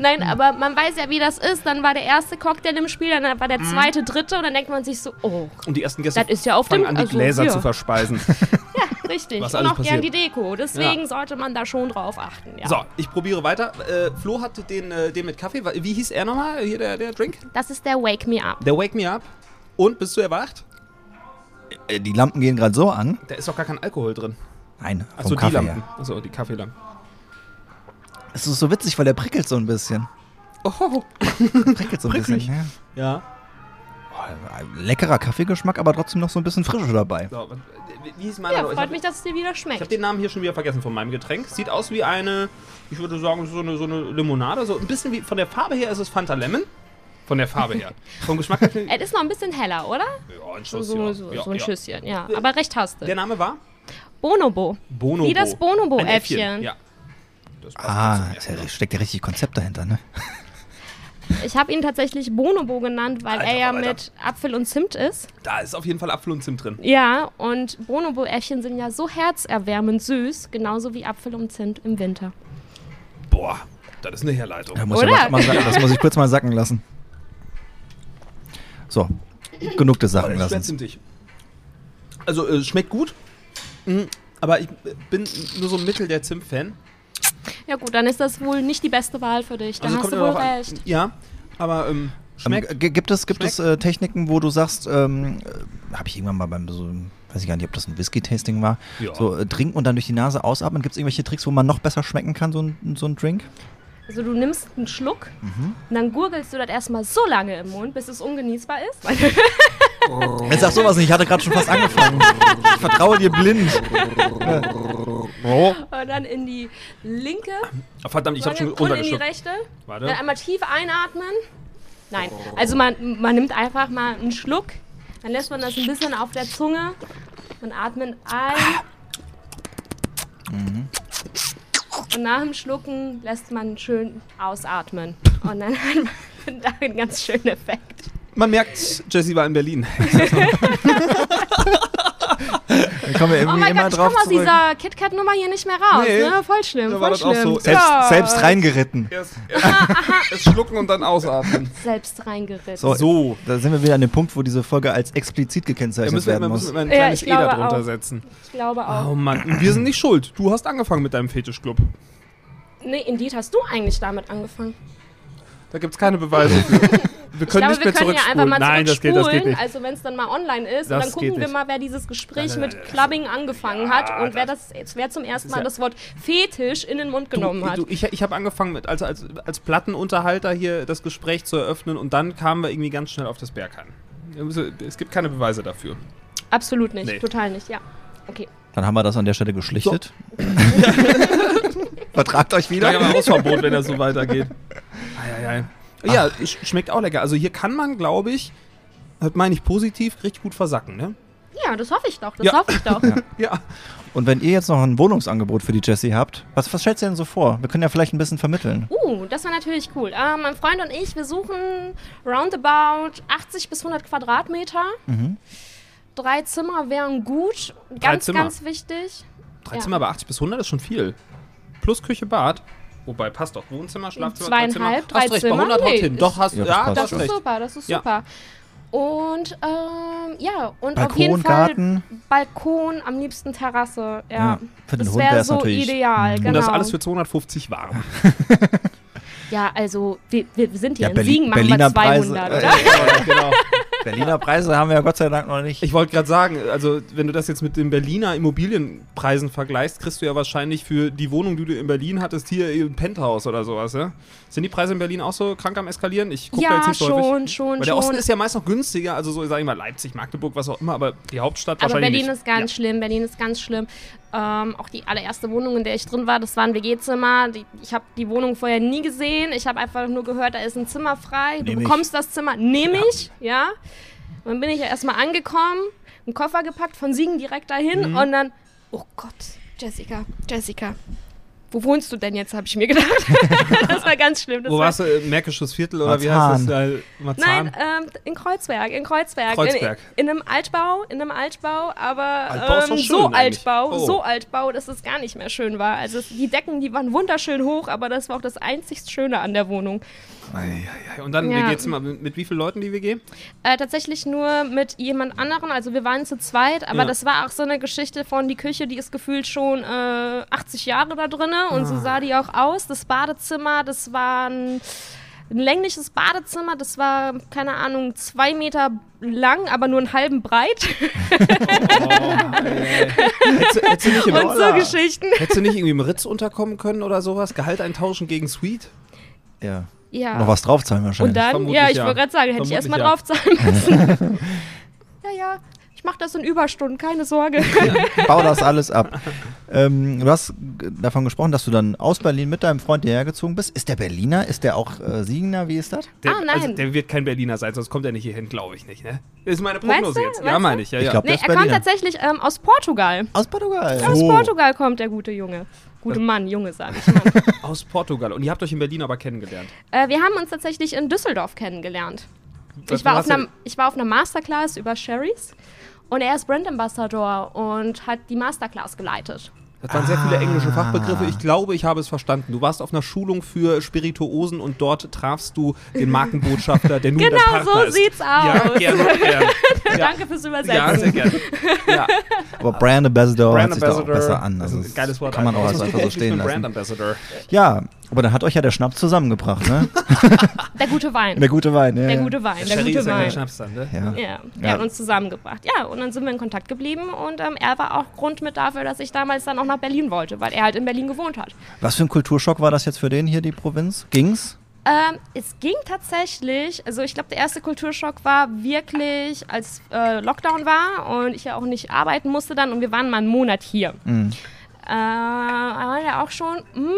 Nein, aber man weiß ja, wie das ist. Dann war der erste Cocktail im Spiel, dann war der Mhm. zweite, dritte und dann denkt man sich so, oh, Und die ersten Gäste Das ist ja auf fangen dem- an, die also Gläser hier. zu verspeisen. ja, richtig. Was und auch gern die Deko. Deswegen sollte man da schon drauf achten. Ja. So, ich probiere weiter. Äh, Flo hatte den, äh, den mit Kaffee. Wie hieß er nochmal, hier der, der Drink? Das ist der Wake Me Up. Der Wake Me Up. Und, bist du erwacht? Äh, Die Lampen gehen gerade so an. Da ist doch gar kein Alkohol drin. Nein, vom Achso, die Kaffee Lampen. her. Achso, die Kaffeelampen. Es ist so witzig, weil der prickelt so ein bisschen. Oh, Prickelt so ein bisschen. Pricklig. Ja. ja. Oh, leckerer Kaffeegeschmack, aber trotzdem noch so ein bisschen Frische dabei. So, was- wie hieß meiner? Ja, ich freut hab- mich, dass es dir wieder Ich schmeckt. habe den Namen hier schon wieder vergessen von meinem Getränk. Sieht aus wie eine, ich würde sagen, so eine, so eine Limonade. So ein bisschen wie, von der Farbe her ist es Fanta Lemon. Von der Farbe her. Vom Geschmack her. Es ist noch ein bisschen heller, oder? Ja, ein So, Schuss, so, so, ja, so ein ja. Schüsschen, ja. Aber recht hast du. Der Name war? Bonobo. Bonobo. Wie das Bonobo-Äffchen. Ja. Das Ah, ist Äffchen. steckt ja richtig Konzept dahinter, ne? Ich habe ihn tatsächlich Bonobo genannt, weil Alter, er ja Alter. mit Apfel und Zimt ist. Da ist auf jeden Fall Apfel und Zimt drin. Ja, und Bonobo-Äffchen sind ja so herzerwärmend süß, genauso wie Apfel und Zimt im Winter. Boah, das ist eine Herleitung. Da muss Oder? mal sacken, das muss ich kurz mal sacken lassen. So, genug des Sachen das ist schwer lassen. Also, äh, schmeckt gut. Mhm, aber ich bin nur so ein Mittel der Zimt-Fan. Ja gut, dann ist das wohl nicht die beste Wahl für dich. Dann Also hast du wohl drauf an. recht. Ja, aber ähm, schmeckt. Ähm, gibt es, gibt es äh, Techniken, wo du sagst, ähm, äh, habe ich irgendwann mal beim so, weiß ich gar nicht, ob das ein Whisky-Tasting war, Ja. so äh, trinken und dann durch die Nase ausatmen. Gibt es irgendwelche Tricks, wo man noch besser schmecken kann, so ein, so ein Drink? Also du nimmst einen Schluck Mhm. und dann gurgelst du das erstmal so lange im Mund, bis es ungenießbar ist. Jetzt sag sowas nicht, ich hatte gerade schon fast angefangen. ich vertraue dir blind. oh. Und dann in die linke Verdammt, ich habe schon und in die rechte. Warte. Dann einmal tief einatmen. Nein, also man, man nimmt einfach mal einen Schluck, dann lässt man das ein bisschen auf der Zunge und atmet ein. Und nach dem Schlucken lässt man schön ausatmen. Und dann hat man da einen ganz schönen Effekt. Man merkt, Jessie war in Berlin. Da kommen wir Oh irgendwie mein immer Gott, ich drauf komme aus dieser KitKat-Nummer hier nicht mehr raus. Nee. Ne? Voll schlimm, Da war voll das auch schlimm. so. Selbst, Ja. selbst reingeritten. Erst, erst, erst schlucken und dann ausatmen. Selbst reingeritten. So, So. Da sind wir wieder an dem Punkt, wo diese Folge als explizit gekennzeichnet müssen wir, werden wir muss. müssen immer ein Ja, kleines ich E da glaube drunter auch. setzen. Ich glaube auch. Oh Mann, wir sind nicht schuld. Du hast angefangen mit deinem Fetischclub. Nee, Indeed hast du eigentlich damit angefangen. Da gibt es keine Beweise für. Wir Ich können glaube, nicht wir mehr können ja einfach mal Nein, das geht, das geht zurückspulen, nicht. also wenn es dann mal online ist. Das und dann gucken wir mal, wer dieses Gespräch Nein, nein, mit Clubbing angefangen hat und wer das wer zum ersten Mal ja- das Wort Fetisch in den Mund genommen du, hat. Du, ich ich habe angefangen, mit, als, als, als Plattenunterhalter hier das Gespräch zu eröffnen und dann kamen wir irgendwie ganz schnell auf das Berghain. Es gibt keine Beweise dafür. Absolut nicht, Nee. total nicht, ja. Okay. Dann haben wir das an der Stelle geschlichtet. Vertragt euch wieder. Sag mal Hausverbot, wenn das so weitergeht. Eieiei. Ja, sch schmeckt auch lecker. Also hier kann man, glaube ich, das meine ich positiv, richtig gut versacken, ne? Ja, das hoffe ich doch, das Ja. hoffe ich doch. Ja. Und wenn ihr jetzt noch ein Wohnungsangebot für die Jessie habt, was, was stellst du denn so vor? Wir können ja vielleicht ein bisschen vermitteln. Uh, das war natürlich cool. Äh, mein Freund und ich, wir suchen roundabout 80 bis 100 Quadratmeter. Mhm. Drei Zimmer wären gut. Ganz, Zimmer? ganz wichtig. Drei Ja. Zimmer bei 80 bis 100 ist schon viel. Plus Küche, Bad. Wobei, passt doch. Wohnzimmer, Schlafzimmer, Zweieinhalb, drei drei Zimmer. Hast recht, Zimmer? bei 100 haut Nee, hin. Doch, hast Ja, du. das Ja, Das ist recht. super, das ist Ja. super. Und ähm, ja, und auf Balkon, jeden Fall Garten. Balkon, am liebsten Terrasse. Ja, Ja, für den das Hund wäre so natürlich- ideal. Genau. Und das alles für 250 warm. ja, also wir, wir sind hier Ja, in Berlin- Siegen, machen Berliner wir 200, Preise. oder? Äh, genau. Berliner Preise haben wir ja Gott sei Dank noch nicht. Ich wollte gerade sagen, also wenn du das jetzt mit den Berliner Immobilienpreisen vergleichst, kriegst du ja wahrscheinlich für die Wohnung, die du in Berlin hattest, hier ein Penthouse oder sowas, ja? Sind die Preise in Berlin auch so krank am Eskalieren? Ich gucke da Ja, jetzt nicht so häufig. schon, schon, Weil der Osten schon. ist ja meist noch günstiger, also so, sag ich mal, Leipzig, Magdeburg, was auch immer, aber die Hauptstadt Aber wahrscheinlich Berlin nicht. ist ganz schlimm, Berlin ist ganz schlimm. Ähm, auch die allererste Wohnung, in der ich drin war, das war ein WG-Zimmer. Ich habe die Wohnung vorher nie gesehen. Ich habe einfach nur gehört, da ist ein Zimmer frei. Du Nehm ich. bekommst das Zimmer, nehme ich, ja. Und dann bin ich ja erstmal angekommen, einen Koffer gepackt, von Siegen direkt dahin Mhm. und dann, oh Gott, Jessica, Jessica, wo wohnst du denn jetzt, habe ich mir gedacht. das war ganz schlimm. Das Wo war, warst du? Äh, Märkisches Viertel oder wie heißt das? Marzahn. Äh, Marzahn? Nein, ähm, in Kreuzberg, in Kreuzberg. Kreuzberg. In, in einem Altbau, in einem Altbau, aber Altbau ähm, so eigentlich. Altbau, Oh. so Altbau, dass es gar nicht mehr schön war. Also es, die Decken, die waren wunderschön hoch, aber das war auch das einzig Schöne an der Wohnung. Und dann Ja. WG-Zimmer. Mit, mit wie vielen Leuten die WG? Äh, tatsächlich nur mit jemand anderen, also wir waren zu zweit, aber Ja. das war auch so eine Geschichte von die Küche, die ist gefühlt schon äh, 80 Jahre da und Ah. so sah die auch aus. Das Badezimmer, das war ein, ein längliches Badezimmer, das war, keine Ahnung, zwei Meter lang, aber nur einen halben breit Hättest, du- hättest, du nicht im, und so Geschichten. hättest du nicht irgendwie im Ritz unterkommen können oder sowas? Gehalt eintauschen gegen Suite? Ja. Ja. Noch was draufzahlen und wahrscheinlich. dann, Vermutlich ja, ich ja. wollte gerade sagen, hätte ich erstmal Vermutlich draufzahlen müssen. ja, ja, ich mache das in Überstunden, keine Sorge. Bau das alles ab. ähm, du hast davon gesprochen, dass du dann aus Berlin mit deinem Freund hierher gezogen bist. Ist der Berliner? Ist der auch äh, Siegener? Wie ist das? Der, Ah, nein. Also, der wird kein Berliner sein, sonst kommt er nicht hierhin, glaube ich nicht. Ne? Ist meine Prognose jetzt. Ja, meine ich. Ja, Ich ja. glaub, nee, Der ist er kommt tatsächlich ähm, aus Portugal. Aus Portugal. Aus Oh. Portugal kommt der gute Junge. Gute Mann, Junge, sage ich mal. Aus Portugal. Und ihr habt euch in Berlin aber kennengelernt. äh, wir haben uns tatsächlich in Düsseldorf kennengelernt. Was- Ich war, ja- einer, ich war auf einer Masterclass über Sherrys und er ist Brand Ambassador und hat die Masterclass geleitet. Das waren sehr viele englische Fachbegriffe. Ich glaube, ich habe es verstanden. Du warst auf einer Schulung für Spirituosen und dort trafst du den Markenbotschafter, der nun Genau dein Partner so ist. sieht's Ja, aus. gerne, gerne. Ja. Danke fürs Übersetzen. Ja, sehr gerne. Ja. Aber Brand Ambassador Brand hört sich doch auch Ambassador. besser an. Das Also ist ein geiles Wort. Kann man auch einfach so stehen mit Brand lassen. Ambassador. Ja, aber dann hat euch ja der Schnaps zusammengebracht, ne? Der gute Wein. Der gute Wein, ja. Der gute Wein. Der Sherry gute Wein. Schnaps dann, ne? Ja. Ja, der Ja. hat uns zusammengebracht. Ja, und dann sind wir in Kontakt geblieben und ähm, er war auch Grund mit dafür, dass ich damals dann auch nach Berlin wollte, weil er halt in Berlin gewohnt hat. Was für ein Kulturschock war das jetzt für den hier, die Provinz? Ging's? Ähm, es ging tatsächlich, also ich glaube, der erste Kulturschock war wirklich, als äh, Lockdown war und ich ja auch nicht arbeiten musste dann und wir waren mal einen Monat hier. Mhm. Äh, war ja auch schon, hm,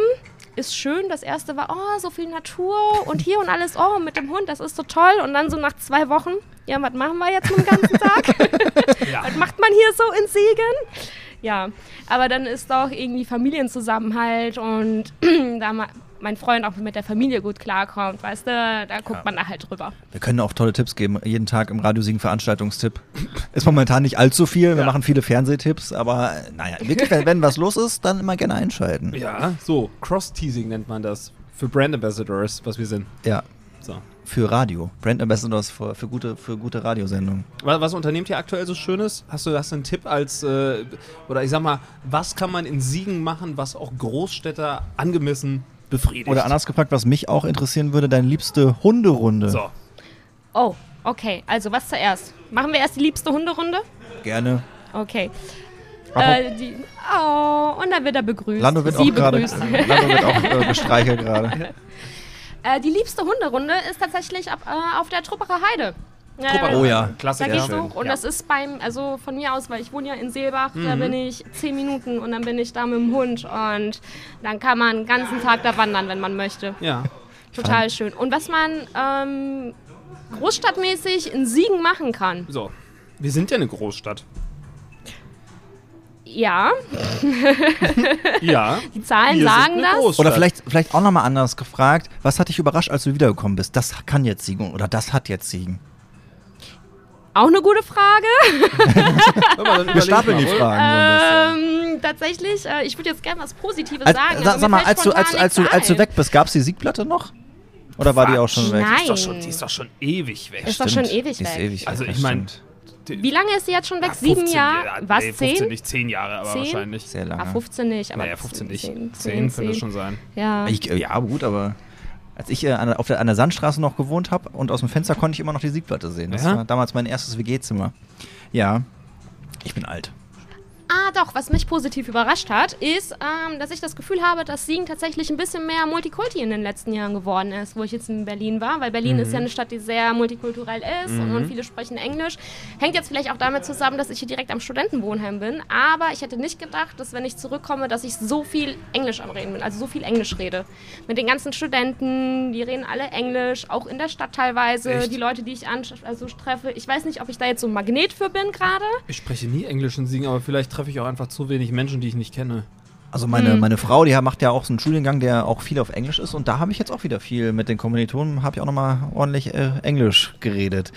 ist schön. Das erste war, oh, so viel Natur und hier und alles, oh, mit dem Hund, das ist so toll. Und dann so nach zwei Wochen, ja, was machen wir jetzt dem ganzen Tag? was macht man hier so in Siegen? Ja, aber dann ist doch irgendwie Familienzusammenhalt und da mein Freund auch mit der Familie gut klarkommt, weißt du, da guckt man da halt drüber. Wir können auch tolle Tipps geben. Jeden Tag im Radio Siegen Veranstaltungstipp. Ist momentan nicht allzu viel. Wir Ja. machen viele Fernsehtipps, aber naja, wirklich, wenn, wenn was los ist, dann immer gerne einschalten. Ja, so, Cross-Teasing nennt man das. Für Brand Ambassadors, was wir sind. Ja, So. für Radio. Brand Ambassadors für, für gute, für gute Radiosendungen. Was, was unternehmt ihr aktuell so Schönes? Hast du, hast du einen Tipp als, äh, oder ich sag mal, was kann man in Siegen machen, was auch Großstädter angemessen befriedigt? Oder anders gefragt, was mich auch interessieren würde, deine liebste Hunderunde. So. Oh, okay, also was zuerst? Machen wir erst die liebste Hunderunde? Gerne. Okay. Äh, die, oh, und dann wird er begrüßt. Lando wird Sie auch gerade begrüßt. Lando wird auch äh, gestreichelt gerade. Äh, die liebste Hunderunde ist tatsächlich ab, äh, auf der Truppacher Heide. Truppacher Oh ja. Da Klassiker. gehst du und Ja. das ist beim, also von mir aus, weil ich wohne ja in Seelbach, da Mhm. bin ich zehn Minuten und dann bin ich da mit dem Hund und dann kann man den ganzen Tag da wandern, wenn man möchte. Ja. Total schön. Und was man ähm, großstadtmäßig in Siegen machen kann, So. Wir sind ja eine Großstadt. ja, Ja. die Zahlen sind sagen das. Großstadt. Oder vielleicht, vielleicht auch nochmal anders gefragt, was hat dich überrascht, als du wiedergekommen bist? Das kann jetzt Siegen oder das hat jetzt Siegen. Auch eine gute Frage. Wir stapeln die Fragen Ähm, tatsächlich, äh, ich würde jetzt gerne was Positives sagen. Als, aber sag mir mal, als du, als, als, du, als du weg bist, gab es die Siegplatte noch? Oder war die auch schon weg? Nein. Die ist, doch schon, die ist doch schon ewig weg. Ist doch schon ewig weg. ewig Also weg, ich meine, stimmt. Wie lange ist sie jetzt schon weg? Sieben Jahre? Was? nee, 15 Zehn? nicht, 10 Jahre, aber Zehn? wahrscheinlich. Sehr lange. Ah, 15 nicht. Aber Naja, 15 nicht. 10, 10, könnte es schon sein. Ja. Ich, äh, ja, gut, aber als ich äh, an, der- auf der, an der Sandstraße noch gewohnt habe und aus dem Fenster konnte ich immer noch die Siegplatte sehen. Das Ja? war damals mein erstes WG-Zimmer. Ja, ich bin alt. Ah, doch, was mich positiv überrascht hat, ist, ähm, dass ich das Gefühl habe, dass Siegen tatsächlich ein bisschen mehr Multikulti in den letzten Jahren geworden ist, wo ich jetzt in Berlin war. Weil Berlin ist ja eine Stadt, die sehr multikulturell ist und, und viele sprechen Englisch. Hängt jetzt vielleicht auch damit zusammen, dass ich hier direkt am Studentenwohnheim bin. Aber ich hätte nicht gedacht, dass wenn ich zurückkomme, dass ich so viel Englisch am Reden bin, also so viel Englisch rede. Mit den ganzen Studenten, die reden alle Englisch, auch in der Stadt teilweise. Echt? Die Leute, die ich an, also treffe. Ich weiß nicht, ob ich da jetzt so ein Magnet für bin gerade. Ich spreche nie Englisch in Siegen, aber vielleicht treffe ich auch einfach zu wenig Menschen, die ich nicht kenne. Also meine, Hm. meine Frau, die macht ja auch so einen Studiengang, der auch viel auf Englisch ist und da habe ich jetzt auch wieder viel mit den Kommilitonen, habe ich auch nochmal ordentlich äh, Englisch geredet.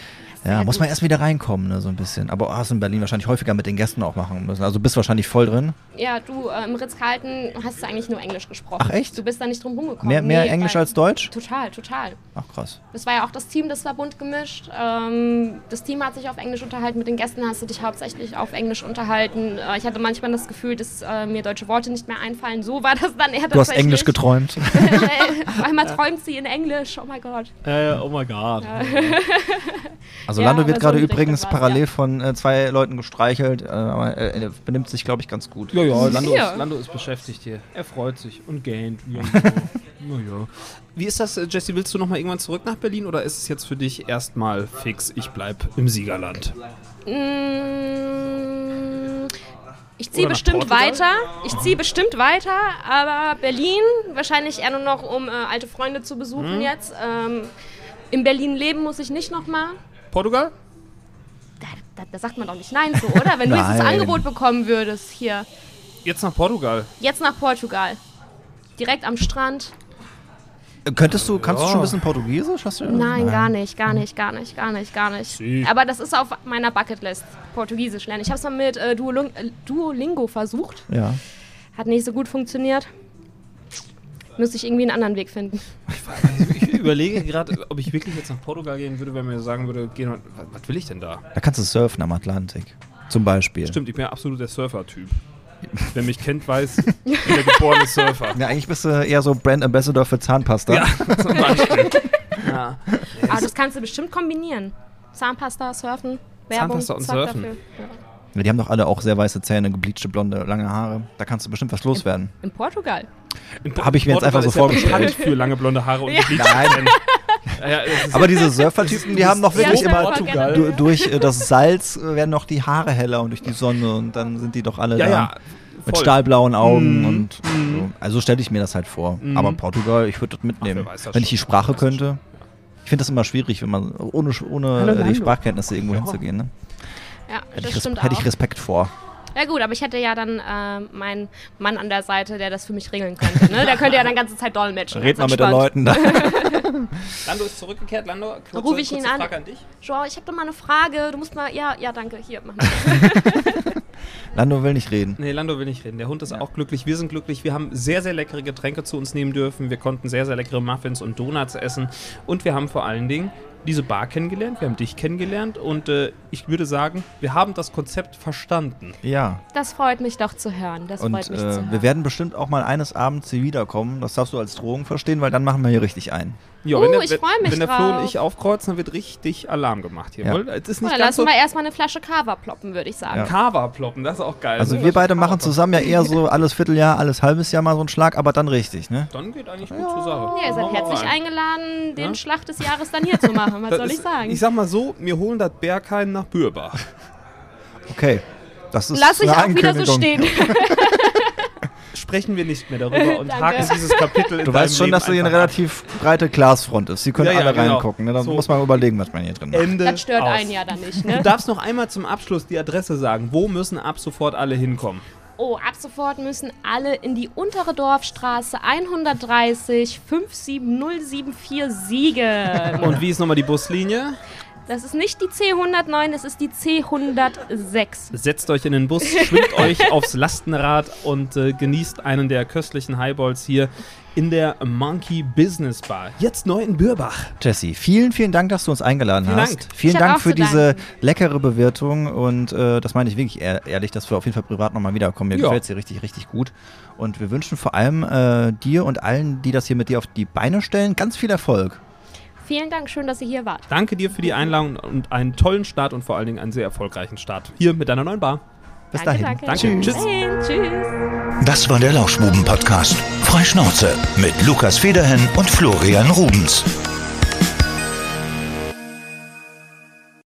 Ja, muss man erst wieder reinkommen, ne, so ein bisschen. Aber hast du in Berlin wahrscheinlich häufiger mit den Gästen auch machen müssen. Also bist wahrscheinlich voll drin. Ja, du, äh, im Ritz-Carlton hast du eigentlich nur Englisch gesprochen. Ach, echt? Du bist da nicht drum rumgekommen. Mehr, mehr Nee, Englisch als Deutsch? Total, total. Ach krass. Das war ja auch das Team, das war bunt gemischt. Ähm, das Team hat sich auf Englisch unterhalten. Mit den Gästen hast du dich hauptsächlich auf Englisch unterhalten. Äh, ich hatte manchmal das Gefühl, dass äh, mir deutsche Worte nicht mehr einfallen. So war das dann eher Du hast Englisch geträumt. Auf einmal träumt sie in Englisch. Oh mein Gott. Äh, oh my god. Also Ja, Lando wird so gerade übrigens war's, parallel ja. von äh, zwei Leuten gestreichelt, äh, aber äh, er benimmt sich, glaube ich, ganz gut. Ja, ja, Lando, Ja. Ist, Lando ist beschäftigt hier. Er freut sich und gähnt. Ja, ja. Wie ist das, äh, Jesse? Willst du noch mal irgendwann zurück nach Berlin oder ist es jetzt für dich erstmal fix, ich bleib im Siegerland? Mm, Ich ziehe bestimmt Portugal? weiter. Ich ziehe bestimmt weiter, aber Berlin wahrscheinlich eher nur noch, um äh, alte Freunde zu besuchen Mhm. jetzt. Ähm, in Berlin leben muss ich nicht nochmal. Portugal? Da, da, da sagt man doch nicht nein so, oder? Wenn du jetzt das Nein. Angebot bekommen würdest, hier, Jetzt nach Portugal. jetzt nach Portugal. Direkt am Strand. Äh, Könntest du, kannst du Ja. schon ein bisschen Portugiesisch? Hast du, Nein, gar nicht, gar nicht, gar nicht, gar nicht, gar nicht. Sie. Aber das ist auf meiner Bucketlist, Portugiesisch lernen. Ich habe es mal mit äh, Duoling äh, Duolingo versucht. Ja. Hat nicht so gut funktioniert. Müsste ich irgendwie einen anderen Weg finden. Ich überlege gerade, ob ich wirklich jetzt nach Portugal gehen würde, wenn mir sagen würde, geh noch, was, was will ich denn da? Da kannst du surfen am Atlantik. Zum Beispiel. Stimmt, ich bin ja absolut der Surfer-Typ. Wer mich kennt, weiß, ich bin der geborene Surfer. Ja, eigentlich bist du eher so Brand Ambassador für Zahnpasta. Ja, zum Beispiel. Ja. Aber das kannst du bestimmt kombinieren. Zahnpasta, Surfen, Werbung. Zahnpasta und Surfen. dafür. Ja. Ja, Die haben doch alle auch sehr weiße Zähne, gebleachte, blonde, lange Haare. Da kannst du bestimmt was loswerden. In Portugal. In Po- Hab ich mir jetzt Portugal einfach so ist ja vorgestellt. für lange blonde Haare und Ja. gebleachte Nein. Zähne. Ja, es ist- Aber diese Surfertypen, die haben doch wirklich Ja, immer Portugal. du, durch äh, das Salz äh, werden noch die Haare heller und durch die Sonne und dann sind die doch alle ja, da ja. mit voll. stahlblauen Augen Mhm. und so. Also stelle ich mir das halt vor. Mhm. Aber Portugal, ich würde das mitnehmen. weiß das wenn ich die. Sprache könnte. Ich finde das immer schwierig, wenn man ohne, ohne Hallo, die. Sprachkenntnisse irgendwo Ja. hinzugehen. Ne? Ja, Hätte, das ich, stimmt hätte ich Respekt vor. Ja gut, aber ich hätte ja dann äh, meinen Mann an der Seite, der das für mich regeln könnte. Ne? Der könnte ja dann ganze Zeit dolmetschen. Red mal mit den. Leuten da. Lando ist zurückgekehrt. Lando, kurze, Ruf ich ihn an. Frage an dich. Joao, ich habe doch mal eine Frage. Du musst mal. Ja, ja, danke. Hier, mach mal. Lando will nicht reden. Nee, Lando will nicht reden. Der Hund ist auch glücklich. Wir sind glücklich. Wir haben sehr, sehr leckere Getränke zu uns nehmen dürfen. Wir konnten sehr, sehr leckere Muffins und Donuts essen. Und wir haben vor allen Dingen diese Bar kennengelernt. Wir haben dich kennengelernt. Und äh, ich würde sagen, wir haben das Konzept verstanden. Ja. Das freut mich doch zu hören. Das Und freut mich zu äh, hören. wir werden bestimmt auch mal eines Abends hier wiederkommen. Das darfst du als Drohung verstehen, weil dann machen wir hier richtig ein. Ja, Uh, wenn der, ich wenn- freu mich Wenn der Flo und ich aufkreuzen, dann wird richtig Alarm gemacht hier. Ja. wohl? Es ist nicht dann ganz so lassen wir erstmal eine Flasche Kava ploppen, würde ich sagen. Ja. Kava ploppen. Das ist auch geil. Also So, wir beide Kava machen zusammen ja eher so alles Vierteljahr, alles halbes Jahr mal so einen Schlag, aber dann richtig, ne? Dann geht eigentlich gut zur Sache. Ja, ihr seid herzlich rein. eingeladen, den Ja? Schlag des Jahres dann hier zu machen. Was Das soll ich ist- sagen? Ich sag mal so, wir holen das Berghain nach Bürbach. Okay. Das ist Lass ich auch wieder so stehen. Sprechen wir nicht mehr darüber und haken dieses Kapitel in Du weißt schon, Leben dass du hier eine relativ breite Glasfront ist. Sie können Ja, ja, alle genau. reingucken. Ne? Da So. muss man überlegen, was man hier drin macht. Ende Das stört aus. einen ja dann nicht, Du ne? darfst noch einmal zum Abschluss die Adresse sagen. Wo müssen ab sofort alle hinkommen? Oh, ab sofort müssen alle in die untere Dorfstraße 130 57074 Siegen. Und wie ist nochmal die Buslinie? Das ist nicht die C109, das ist die C106. Setzt euch in den Bus, schwimmt euch aufs Lastenrad und äh, genießt einen der köstlichen Highballs hier in der Monkey Business Bar. Jetzt neu in Bürbach. Jesse, vielen, vielen Dank, dass du uns eingeladen Vielen hast. Dank. Vielen Ich Dank für diese danken. leckere Bewertung und äh, das meine ich wirklich ehr ehrlich, dass wir auf jeden Fall privat nochmal wiederkommen. Mir Ja. gefällt es hier richtig, richtig gut. Und wir wünschen vor allem äh, dir und allen, die das hier mit dir auf die Beine stellen, ganz viel Erfolg. Vielen Dank, schön, dass ihr hier wart. Danke dir für die Einladung und einen tollen Start und vor allen Dingen einen sehr erfolgreichen Start hier mit deiner neuen Bar. Bis danke, dahin. danke. Danke. Tschüss. Dahin. Tschüss. Das war der Lauschbuben-Podcast. Freischnauze mit Lukas Federhen und Florian Rubens.